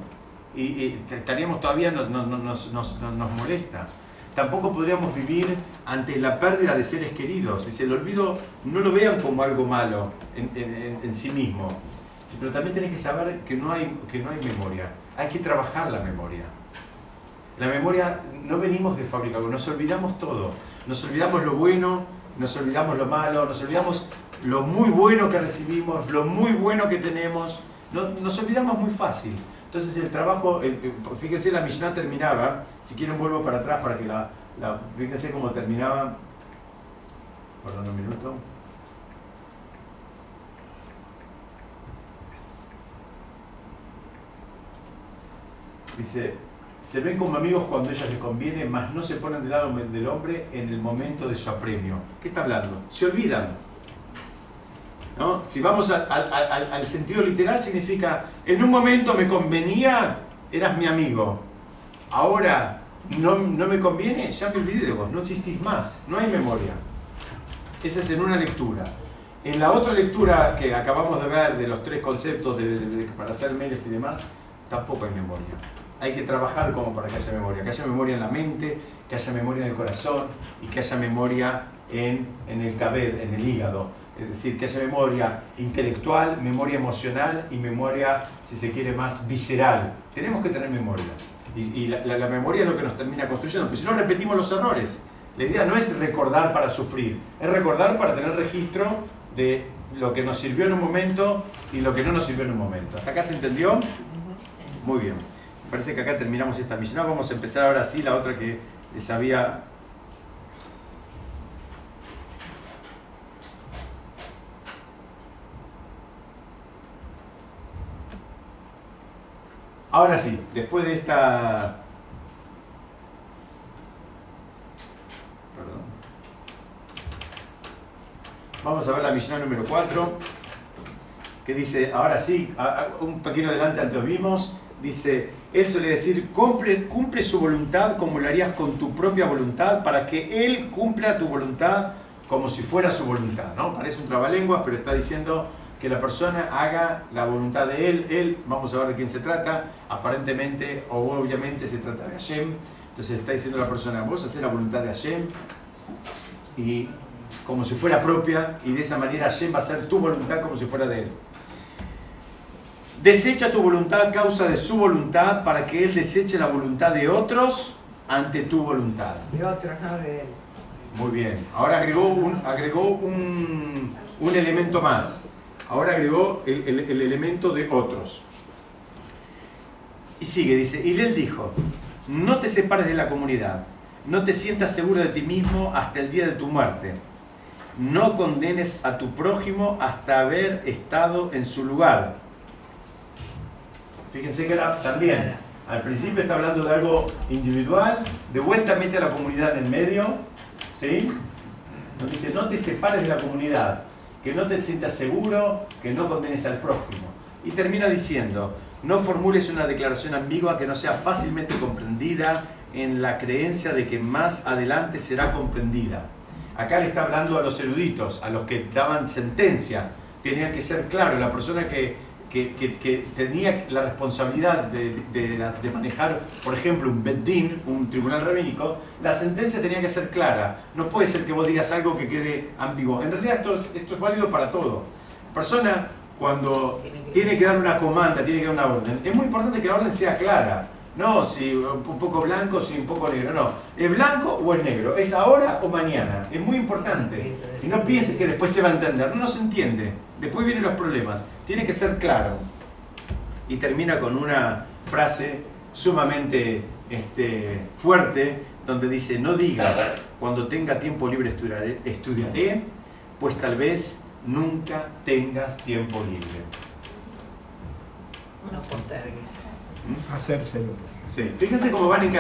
y, y estaríamos todavía, no- no- no- nos, nos- no- nos molesta. Tampoco podríamos vivir ante la pérdida de seres queridos. Dice, el olvido no lo vean como algo malo en, en- en- sí mismo. Pero también tenés que saber que no, hay, que no hay memoria. Hay que trabajar la memoria. La memoria, no venimos de fábrica, nos olvidamos todo. Nos olvidamos lo bueno, nos olvidamos lo malo, nos olvidamos lo muy bueno que recibimos, lo muy bueno que tenemos. No- nos olvidamos muy fácil. Entonces el trabajo, el- fíjense la Mishnah terminaba, si quieren vuelvo para atrás para que la, la- fíjense cómo terminaba, perdón un minuto. Dice, se ven como amigos cuando a ellos les conviene, mas no se ponen del lado del hombre en el momento de su apremio. ¿Qué está hablando? Se olvidan. ¿No? Si vamos al, sentido literal, significa, en un momento me convenía, eras mi amigo. Ahora no, no me conviene, ya me olvidé de vos, no existís más, no hay memoria. Esa es en una lectura. En la otra lectura que acabamos de ver de los tres conceptos de, de- para hacer medios y demás, tampoco hay memoria. Hay que trabajar como para que haya memoria. Que haya memoria en la mente, que haya memoria en el corazón y que haya memoria en, en el cabed, en el hígado. Es decir, que haya memoria intelectual, memoria emocional y memoria, si se quiere, más visceral. Tenemos que tener memoria. Y, y la, la- la memoria es lo que nos termina construyendo, porque si no repetimos los errores. La idea no es recordar para sufrir, es recordar para tener registro de lo que nos sirvió en un momento y lo que no nos sirvió en un momento. ¿Hasta acá se entendió? Muy bien. Me parece que acá terminamos esta misión. Vamos a empezar ahora sí la otra que les había... Ahora sí, después de esta... Perdón. Vamos a ver la misión número 4 que dice, ahora sí, un pequeño adelante antes vimos, dice, él suele decir, cumple, cumple su voluntad como lo harías con tu propia voluntad, para que él cumpla tu voluntad como si fuera su voluntad, ¿no? Parece un trabalenguas, pero está diciendo que la persona haga la voluntad de él, él, vamos a ver de quién se trata, aparentemente o obviamente se trata de Hashem, entonces está diciendo la persona, vos haces la voluntad de Hashem y como si fuera propia, y de esa manera Hashem va a hacer tu voluntad como si fuera de él. Desecha tu voluntad a causa de su voluntad para que Él deseche la voluntad de otros ante tu voluntad. De otros, no de él. Muy bien. Ahora agregó un, agregó un, un elemento más. Ahora agregó el, el- el elemento de otros. Y sigue, dice, y él dijo, no te separes de la comunidad, no te sientas seguro de ti mismo hasta el día de tu muerte. No condenes a tu prójimo hasta haber estado en su lugar. Fíjense que era también, al principio está hablando de algo individual, de vuelta mete a la comunidad en el medio, ¿sí? Nos dice, no te separes de la comunidad, que no te sientas seguro, que no condenes al prójimo. Y termina diciendo, no formules una declaración ambigua que no sea fácilmente comprendida en la creencia de que más adelante será comprendida. Acá le está hablando a los eruditos, a los que daban sentencia. Tenía que ser claro, la persona que que, que- que tenía la responsabilidad de, de- de manejar, por ejemplo, un bedín, un tribunal rabínico, la sentencia tenía que ser clara. No puede ser que vos digas algo que quede ambiguo. En realidad esto es, esto es válido para todo. Persona cuando tiene que dar una comanda, tiene que dar una orden, es muy importante que la orden sea clara. No, si un poco blanco, si un poco negro. No, ¿es blanco o es negro? ¿Es ahora o mañana? Es muy importante. Y no pienses que después se va a entender. No, no se entiende. Después vienen los problemas. Tiene que ser claro. Y termina con una frase sumamente este, fuerte, donde dice, no digas, cuando tenga tiempo libre estudiaré, estudiaré, pues tal vez nunca tengas tiempo libre. No postergues. Hacérselo. Sí. Fíjense cómo van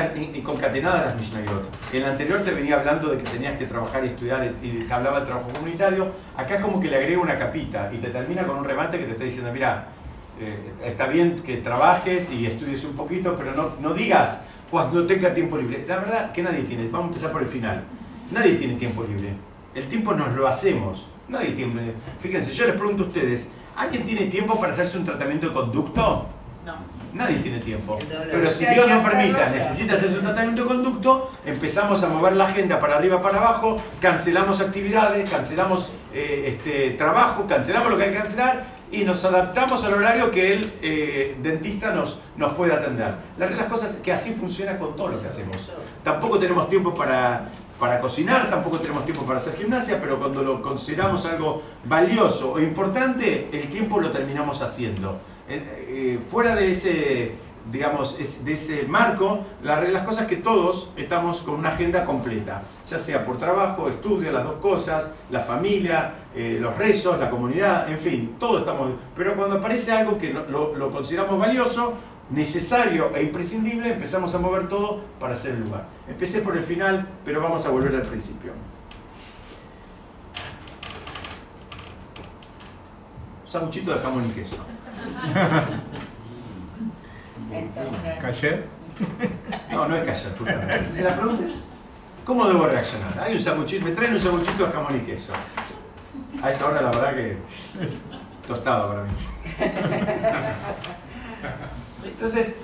concatenadas las Mishnayot. En la anterior te venía hablando de que tenías que trabajar y estudiar y te hablaba del trabajo comunitario. Acá es como que le agrega una capita y te termina con un remate que te está diciendo, mira, eh, está bien que trabajes y estudies un poquito, pero no, no digas cuando tenga tiempo libre. La verdad que nadie tiene, vamos a empezar por el final. Nadie tiene tiempo libre. El tiempo nos lo hacemos. Nadie tiene. Fíjense, yo les pregunto a ustedes, ¿alguien tiene tiempo para hacerse un tratamiento de conducto? No. Nadie tiene tiempo. Pero si Dios nos permita, necesita hace. hacerse un tratamiento de conducto, empezamos a mover la agenda para arriba, para abajo, cancelamos actividades, cancelamos eh, este, trabajo, cancelamos lo que hay que cancelar y nos adaptamos al horario que el eh, dentista nos, nos puede atender. La las cosas es que así funciona con todo lo que hacemos. Tampoco tenemos tiempo para, para cocinar, tampoco tenemos tiempo para hacer gimnasia, pero cuando lo consideramos algo valioso o importante, el tiempo lo terminamos haciendo. Eh, fuera de ese, digamos, de ese marco, la re- las cosas que todos estamos con una agenda completa, ya sea por trabajo, estudio, las dos cosas, la familia, eh, los rezos, la comunidad, en fin, todo estamos. Pero cuando aparece algo que lo consideramos valioso, necesario e imprescindible, empezamos a mover todo para hacer el lugar. Empecé por el final, pero vamos a volver al principio. Sanguchito de jamón y queso. ¿Cayer? No, no es callar, justamente. Si la pregunta es, ¿cómo debo reaccionar? Hay un sanguchito, me traen un sanguchito de jamón y queso. A esta hora la verdad que tostado para mí. Entonces,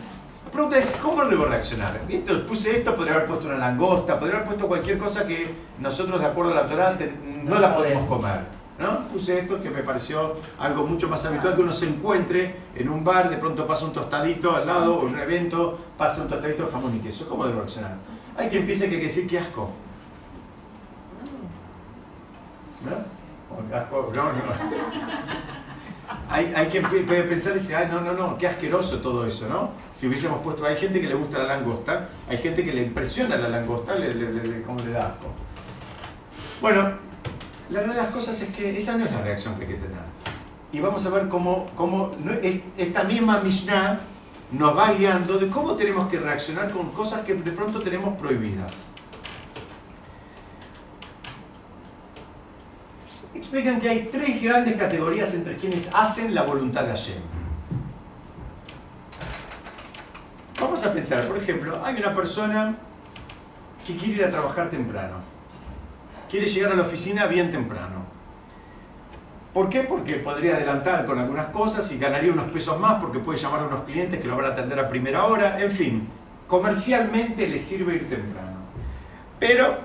la pregunta es, ¿cómo debo reaccionar? Esto, puse esto, podría haber puesto una langosta, podría haber puesto cualquier cosa que nosotros, de acuerdo a la Torah, no la podemos comer. ¿No? Puse esto que me pareció algo mucho más habitual que uno se encuentre en un bar, de pronto pasa un tostadito al lado, o un evento, pasa un tostadito de jamón y queso. ¿Cómo debo reaccionar? Hay quien piense que hay que decir qué asco. ¿No? Asco, no, no. Hay, hay quien puede pensar y decir, ay, no, no, no, qué asqueroso todo eso, ¿no? Si hubiésemos puesto, hay gente que le gusta la langosta, hay gente que le impresiona la langosta, le, le- le- como le da asco. Bueno, la verdad de las cosas es que esa no es la reacción que hay que tener. Y vamos a ver cómo, cómo esta misma Mishnah nos va guiando de cómo tenemos que reaccionar con cosas que de pronto tenemos prohibidas. Explican que hay tres grandes categorías entre quienes hacen la voluntad de Hashem. Vamos a pensar, por ejemplo, hay una persona que quiere ir a trabajar temprano. Quiere llegar a la oficina bien temprano. ¿Por qué? Porque podría adelantar con algunas cosas y ganaría unos pesos más porque puede llamar a unos clientes que lo van a atender a primera hora. En fin, comercialmente le sirve ir temprano. Pero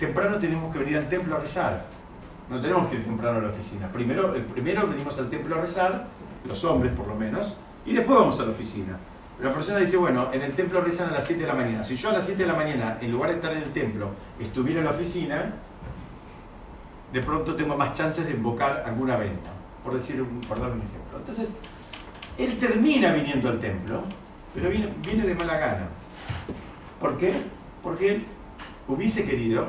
temprano tenemos que venir al templo a rezar. No tenemos que ir temprano a la oficina. Primero, primero venimos al templo a rezar, los hombres por lo menos, y después vamos a la oficina. La persona dice, bueno, en el templo rezan a las 7 de la mañana. Si yo a las 7 de la mañana, en lugar de estar en el templo, estuviera en la oficina, de pronto tengo más chances de invocar alguna venta, por decir por dar un ejemplo. Entonces, él termina viniendo al templo, pero viene, viene de mala gana. ¿Por qué? Porque él hubiese querido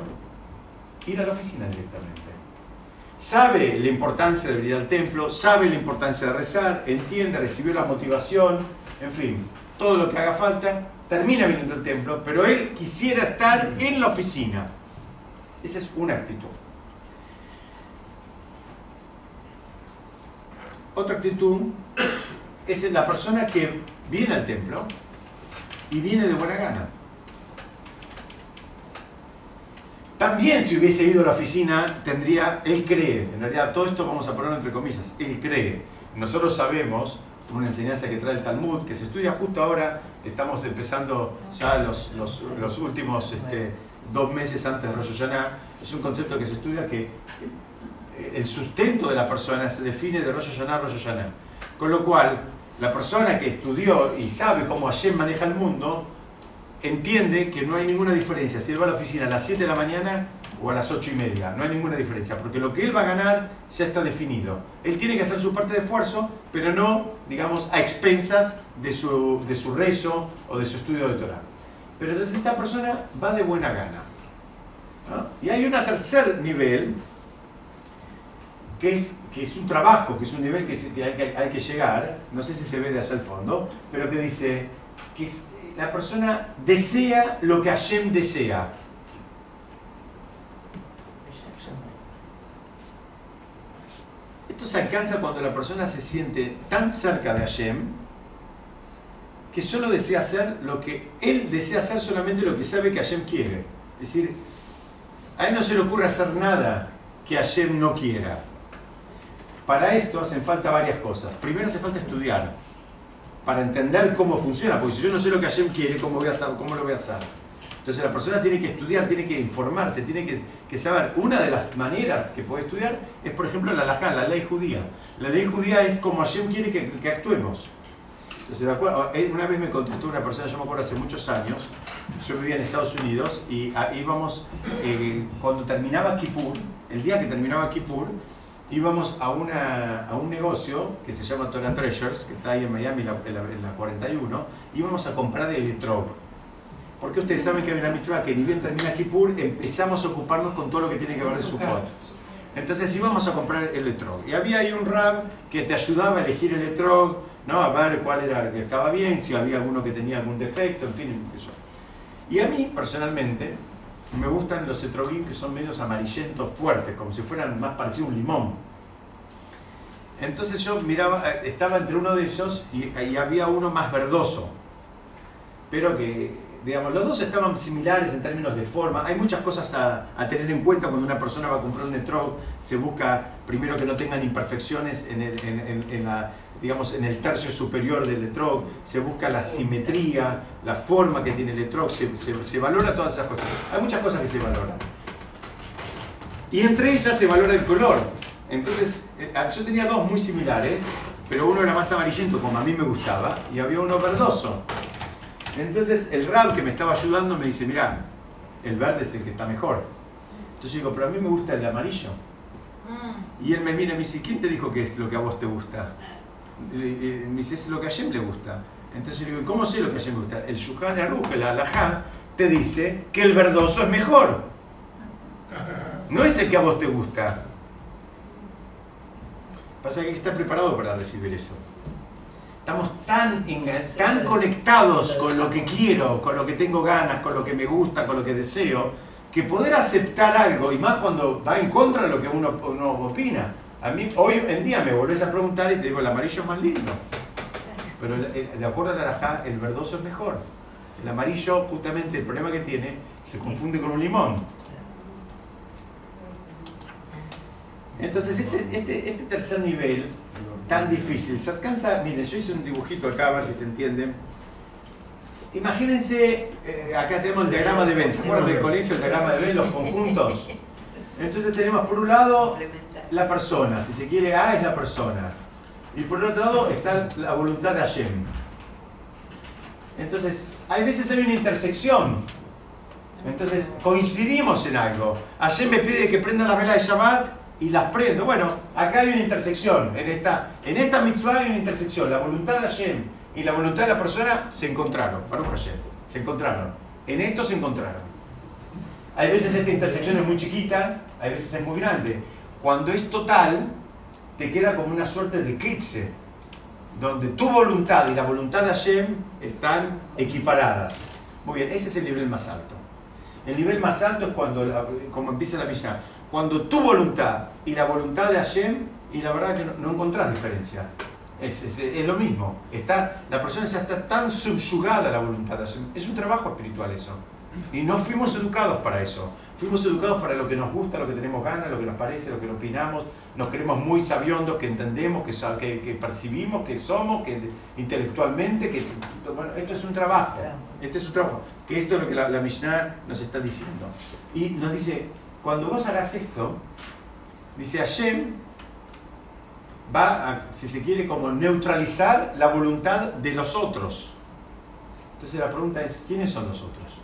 ir a la oficina directamente. Sabe la importancia de venir al templo, sabe la importancia de rezar, entiende, recibió la motivación, en fin, todo lo que haga falta, termina viniendo al templo, pero él quisiera estar en la oficina. Esa es una actitud. Otra actitud es la persona que viene al templo y viene de buena gana. También si hubiese ido a la oficina, tendría, él cree, en realidad todo esto vamos a ponerlo entre comillas, él cree, nosotros sabemos, una enseñanza que trae el Talmud, que se estudia justo ahora, estamos empezando ya los, los, los últimos este, dos meses antes de Rosh Hashanah, es un concepto que se estudia que el sustento de la persona se define de Rosh Hashanah a Rosh Hashanah. Con lo cual, la persona que estudió y sabe cómo Hashem maneja el mundo, entiende que no hay ninguna diferencia. Si él va a la oficina a las 7 de la mañana o a las 8 y media. No hay ninguna diferencia, porque lo que él va a ganar ya está definido. Él tiene que hacer su parte de esfuerzo, pero no, digamos, a expensas de su, de su rezo o de su estudio de Torah. Pero entonces esta persona va de buena gana. Y hay un tercer nivel, que es, que es un trabajo, que es un nivel que, hay, que llegar, no sé si se ve de allá al fondo, pero que dice que la persona desea lo que Hashem desea. Esto se alcanza cuando la persona se siente tan cerca de Hashem que solo desea hacer lo que él desea hacer solamente lo que sabe que Hashem quiere. Es decir, a él no se le ocurre hacer nada que Hashem no quiera. Para esto hacen falta varias cosas. Primero hace falta estudiar para entender cómo funciona, porque si yo no sé lo que Hashem quiere, ¿cómo, voy a saber, cómo lo voy a hacer? Entonces la persona tiene que estudiar, tiene que informarse, tiene que, que saber. Una de las maneras que puede estudiar es, por ejemplo, la halajá, la ley judía. La ley judía es como Hashem quiere que, que actuemos. Entonces, de acuerdo, eh, una vez me contestó una persona, yo me acuerdo hace muchos años, yo vivía en Estados Unidos y íbamos, eh, cuando terminaba Kippur, el día que terminaba Kippur, íbamos a, una, a un negocio que se llama Torah Treasures, que está ahí en Miami, en la, en la- en la 41, íbamos a comprar el electrog. Porque ustedes saben que hay una mitzvah que ni bien termina Kippur, empezamos a ocuparnos con todo lo que tiene que ver de Sukkot. Entonces íbamos a comprar el electrog. Y había ahí un rab que te ayudaba a elegir el electrog, ¿no? a ver cuál era que estaba bien, si había alguno que tenía algún defecto, en fin, eso. Y a mí, personalmente, me gustan los etrogim que son medios amarillentos fuertes, como si fueran más parecidos a un limón. Entonces yo miraba, eh, estaba entre uno de esos y, y había uno más verdoso. Pero que, digamos, los dos estaban similares en términos de forma. Hay muchas cosas a, a tener en cuenta cuando una persona va a comprar un etrog. Se busca primero que no tengan imperfecciones en el, digamos, en el tercio superior del etrog. Se busca la simetría, la forma que tiene el etrog. Se, se, se valora todas esas cosas. Hay muchas cosas que se valoran. Y entre ellas se valora el color. Entonces, eh, yo tenía dos muy similares, pero uno era más amarillento como a mí me gustaba y había uno verdoso. Entonces el rab que me estaba ayudando me dice, mira, el verde es el que está mejor. Entonces yo digo, pero a mí me gusta el amarillo. Y él me mira y me dice, ¿quién te dijo que es lo que a vos te gusta? Y- me dice, es lo que a Hashem le gusta. Entonces yo digo, ¿y cómo sé lo que a Hashem le gusta? El Shulchan Aruch, el Alajá, te dice que el verdoso es mejor. No es el que a vos te gusta. Pasa que hay que estar preparado para recibir eso. Estamos tan, tan conectados con lo que quiero, con lo que tengo ganas, con lo que me gusta, con lo que deseo, que poder aceptar algo, y más cuando va en contra de lo que uno, uno opina. A mí hoy en día me volvés a preguntar y te digo, el amarillo es más lindo. Pero el- de acuerdo al arajá, el verdoso es mejor. El amarillo, justamente, el problema que tiene, se confunde con un limón. Entonces, este, este, este tercer nivel, tan difícil, se alcanza, miren, yo hice un dibujito acá, a ver si se entiende. Imagínense, eh, acá tenemos el diagrama de Venn, ¿se acuerdan del colegio, el diagrama de Venn, los conjuntos? Entonces tenemos por un lado la persona, si se quiere, A es la persona. Y por el otro lado está la voluntad de Hashem. Entonces, hay veces hay una intersección. Entonces, coincidimos en algo. Hashem me pide que prenda las velas de Shabbat y las prendo. Bueno, acá hay una intersección. En esta, en esta mitzvah hay una intersección. La voluntad de Hashem y la voluntad de la persona se encontraron. Baruch Hashem. Se encontraron. En esto se encontraron. Hay veces esta intersección es muy chiquita, hay veces es muy grande. Cuando es total, te queda como una suerte de eclipse, donde tu voluntad y la voluntad de Hashem están equiparadas. Muy bien, ese es el nivel más alto. El nivel más alto es cuando, como empieza la Mishnah, cuando tu voluntad y la voluntad de Hashem, y la verdad que no, no encontrás diferencia. Es, es- es lo mismo. Está, la persona ya está tan subyugada a la voluntad de Hashem. Es un trabajo espiritual eso. Y no fuimos educados para eso. Fuimos educados para lo que nos gusta, lo que tenemos ganas, lo que nos parece, lo que opinamos. Nos creemos muy sabiondos, que entendemos, que, que, que percibimos, que somos, que intelectualmente, que bueno, esto es un trabajo. Este es un trabajo. Que esto es lo que la, la Mishnah nos está diciendo. Y nos dice, cuando vos hagas esto, dice Hashem va a, si se quiere, como neutralizar la voluntad de los otros. Entonces la pregunta es, ¿quiénes son los otros?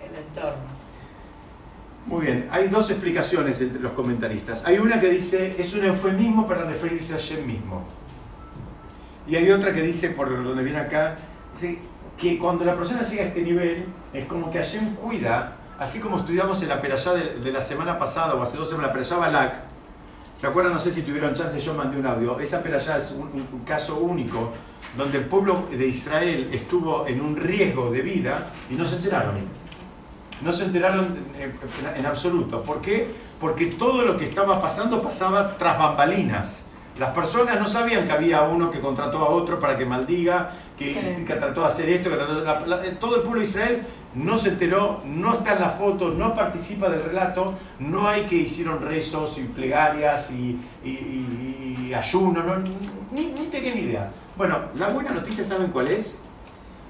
El entorno. Muy bien, hay dos explicaciones entre los comentaristas. Hay una que dice, es un eufemismo para referirse a Hashem mismo. Y hay otra que dice, por donde viene acá, dice que cuando la persona llega a este nivel, es como que Hashem cuida, así como estudiamos en la perashá de, de la semana pasada o hace dos semanas, la perashá Balak. ¿Se acuerdan? No sé si tuvieron chance, yo mandé un audio. Esa perashá es un, un- un caso único, donde el pueblo de Israel estuvo en un riesgo de vida y no se enteraron. No se enteraron en, absoluto. ¿Por qué? Porque todo lo que estaba pasando pasaba tras bambalinas. Las personas no sabían que había uno que contrató a otro para que maldiga, que, que trató de hacer esto, que trató la- la- todo el pueblo de Israel no se enteró, no está en la foto, no participa del relato, no hay que hicieron rezos y plegarias y, ayuno, no, ni, ni tenían idea. Bueno, la buena noticia, ¿saben cuál es?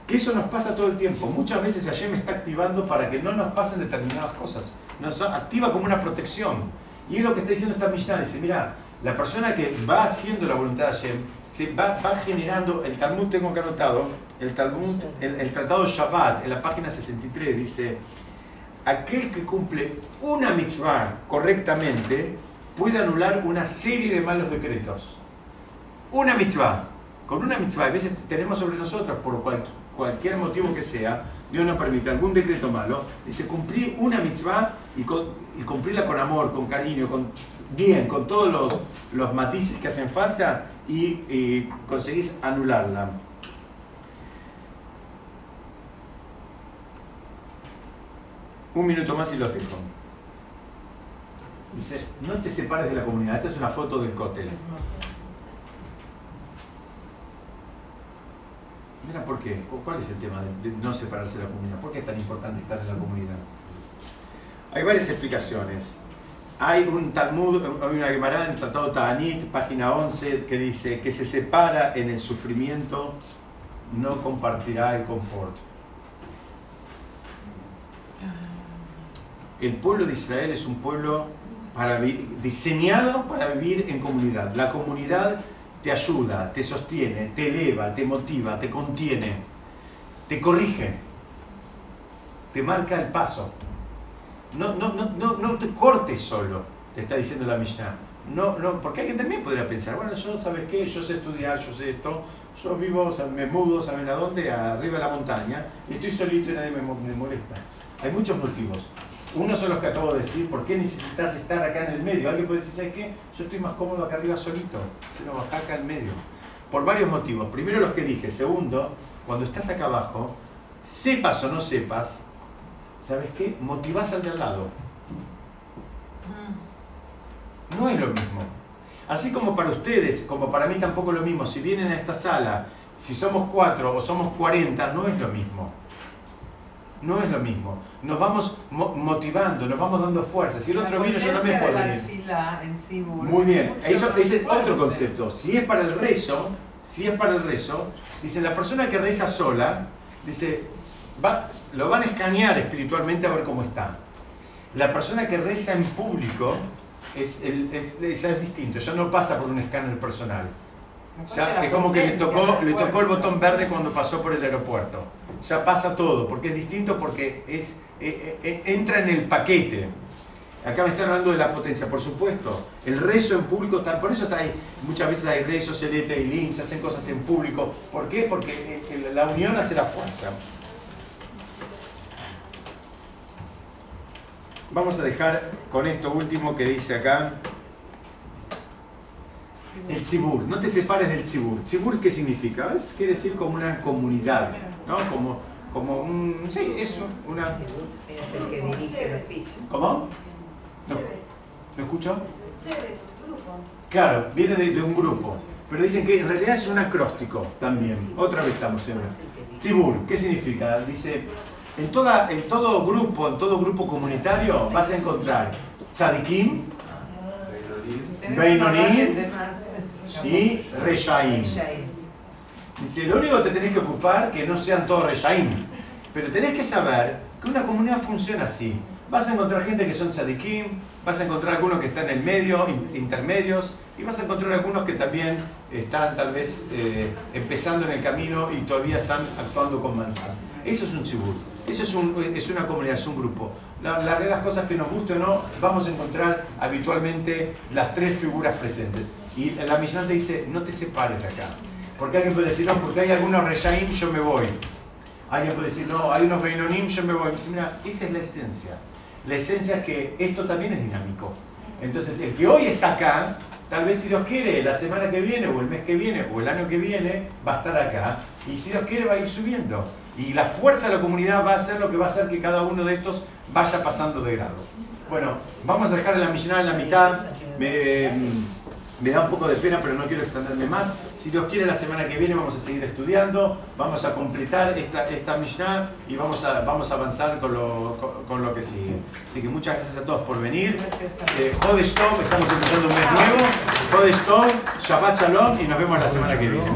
Que eso nos pasa todo el tiempo. Muchas veces Hashem está activando para que no nos pasen determinadas cosas. Nos activa como una protección. Y es lo que está diciendo esta Mishnah. Dice, mira, la persona que va haciendo la voluntad de Hashem, se va, va generando, el Talmud tengo acá anotado, el Talmud, el, el Tratado Shabbat, en la página 63, dice, aquel que cumple una mitzvah correctamente puede anular una serie de malos decretos. Una mitzvah. Con una mitzvah, a veces tenemos sobre nosotros, por cual- cualquier motivo que sea, Dios nos permite algún decreto malo, dice cumplir una mitzvah y, con- y cumplirla con amor, con cariño, con bien, con todos los, los matices que hacen falta y, conseguís anularla. Un minuto más y los dejo. Dice, no te separes de la comunidad. Esta es una foto del cótel. Mira, ¿por qué? ¿Cuál es el tema de no separarse de la comunidad? ¿Por qué es tan importante estar en la comunidad? Hay varias explicaciones. Hay un Talmud, hay una Gemara en el Tratado página 11, que dice que se separa en el sufrimiento, no compartirá el confort. El pueblo de Israel es un pueblo diseñado para vivir en comunidad. La comunidad te ayuda, te sostiene, te eleva, te motiva, te contiene, te corrige, te marca el paso. No, no, no, no, te cortes solo, te está diciendo la Mishnah. No, no, porque alguien también podría pensar, bueno, yo, ¿sabes qué? Yo sé estudiar, yo sé esto, yo vivo, me mudo, ¿saben a dónde? Arriba de la montaña, estoy solito y nadie me, mo- me molesta. Hay muchos motivos. Uno son los que acabo de decir, ¿por qué necesitas estar acá en el medio? Alguien puede decir, ¿sabes qué? Yo estoy más cómodo acá arriba solito, sino acá, acá en medio. Por varios motivos. Primero los que dije. Segundo, cuando estás acá abajo, sepas o no sepas, ¿sabes qué? Motivás al de al lado. No es lo mismo. Así como para ustedes, como para mí tampoco es lo mismo, si vienen a esta sala, si somos cuatro o somos 40, no es lo mismo. No es lo mismo. Nos vamos mo- motivando, nos vamos dando fuerza. Si el otro vino, yo también puedo venir. Muy bien, eso, ese es otro concepto. Si es para el rezo, si es para el rezo, dice la persona que reza sola, dice, va, lo van a escanear espiritualmente a ver cómo está. La persona que reza en público es, el- es- ya es distinto, ya no pasa por un escáner personal. Ya, es como que le tocó, le tocó el botón verde cuando pasó por el aeropuerto. Ya pasa todo, porque es distinto, porque es, eh, eh, entra en el paquete. Acá me están hablando de la potencia, por supuesto. El rezo en público, tal, por eso está ahí, muchas veces hay rezos, celete y lim, se hacen cosas en público. ¿Por qué? Porque eh, eh, la unión hace la fuerza. Vamos a dejar con esto último que dice acá. El tzibur, no te separes del tzibur. ¿Tzibur qué significa? Es, quiere decir como una comunidad, ¿no? Como, como un... Sí, eso. Es el que. ¿Cómo? No, ¿Lo escucho? Claro, viene de, de un grupo. pero dicen que en realidad es un acróstico también. Otra vez estamos en una. Tzibur, ¿qué significa? Dice, en, toda, en todo grupo, en todo grupo comunitario vas a encontrar tzadikim más. y reshaim. Dice, lo único que te tenés que ocupar que no sean todos reshaim, pero tenés que saber que una comunidad funciona así. Vas a encontrar gente que son tzadikim, vas a encontrar algunos que están en el medio, in- intermedios, y vas a encontrar algunos que también están tal vez eh, empezando en el camino y todavía están actuando con maldad. Eso es un chibur, eso es, un- es una comunidad, es un grupo. La, la- las cosas que nos gusten o no, vamos a encontrar habitualmente las tres figuras presentes. Y la Mishnah te dice, no te separes de acá. Porque alguien puede decir, no, porque hay algunos Reshaim, yo me voy. Alguien puede decir, no, hay unos Beinonim, yo me voy. Dice, Mira, esa es la esencia. La esencia es que esto también es dinámico. Entonces, el que hoy está acá, tal vez si Dios quiere, la semana que viene, o el mes que viene, o el año que viene, va a estar acá. Y si Dios quiere, va a ir subiendo. Y la fuerza de la comunidad va a ser lo que va a hacer que cada uno de estos vaya pasando de grado. Bueno, vamos a dejar la Mishnah en la mitad. Me, me da un poco de pena, pero no quiero extenderme más. Si Dios quiere, la semana que viene vamos a seguir estudiando, vamos a completar esta, esta Mishnah y vamos a, vamos a avanzar con lo, con, con lo que sigue. Así que muchas gracias a todos por venir. Eh, Jodesh Tov, estamos empezando un mes nuevo. Jodesh Tov, Shabbat Shalom y nos vemos la semana que viene.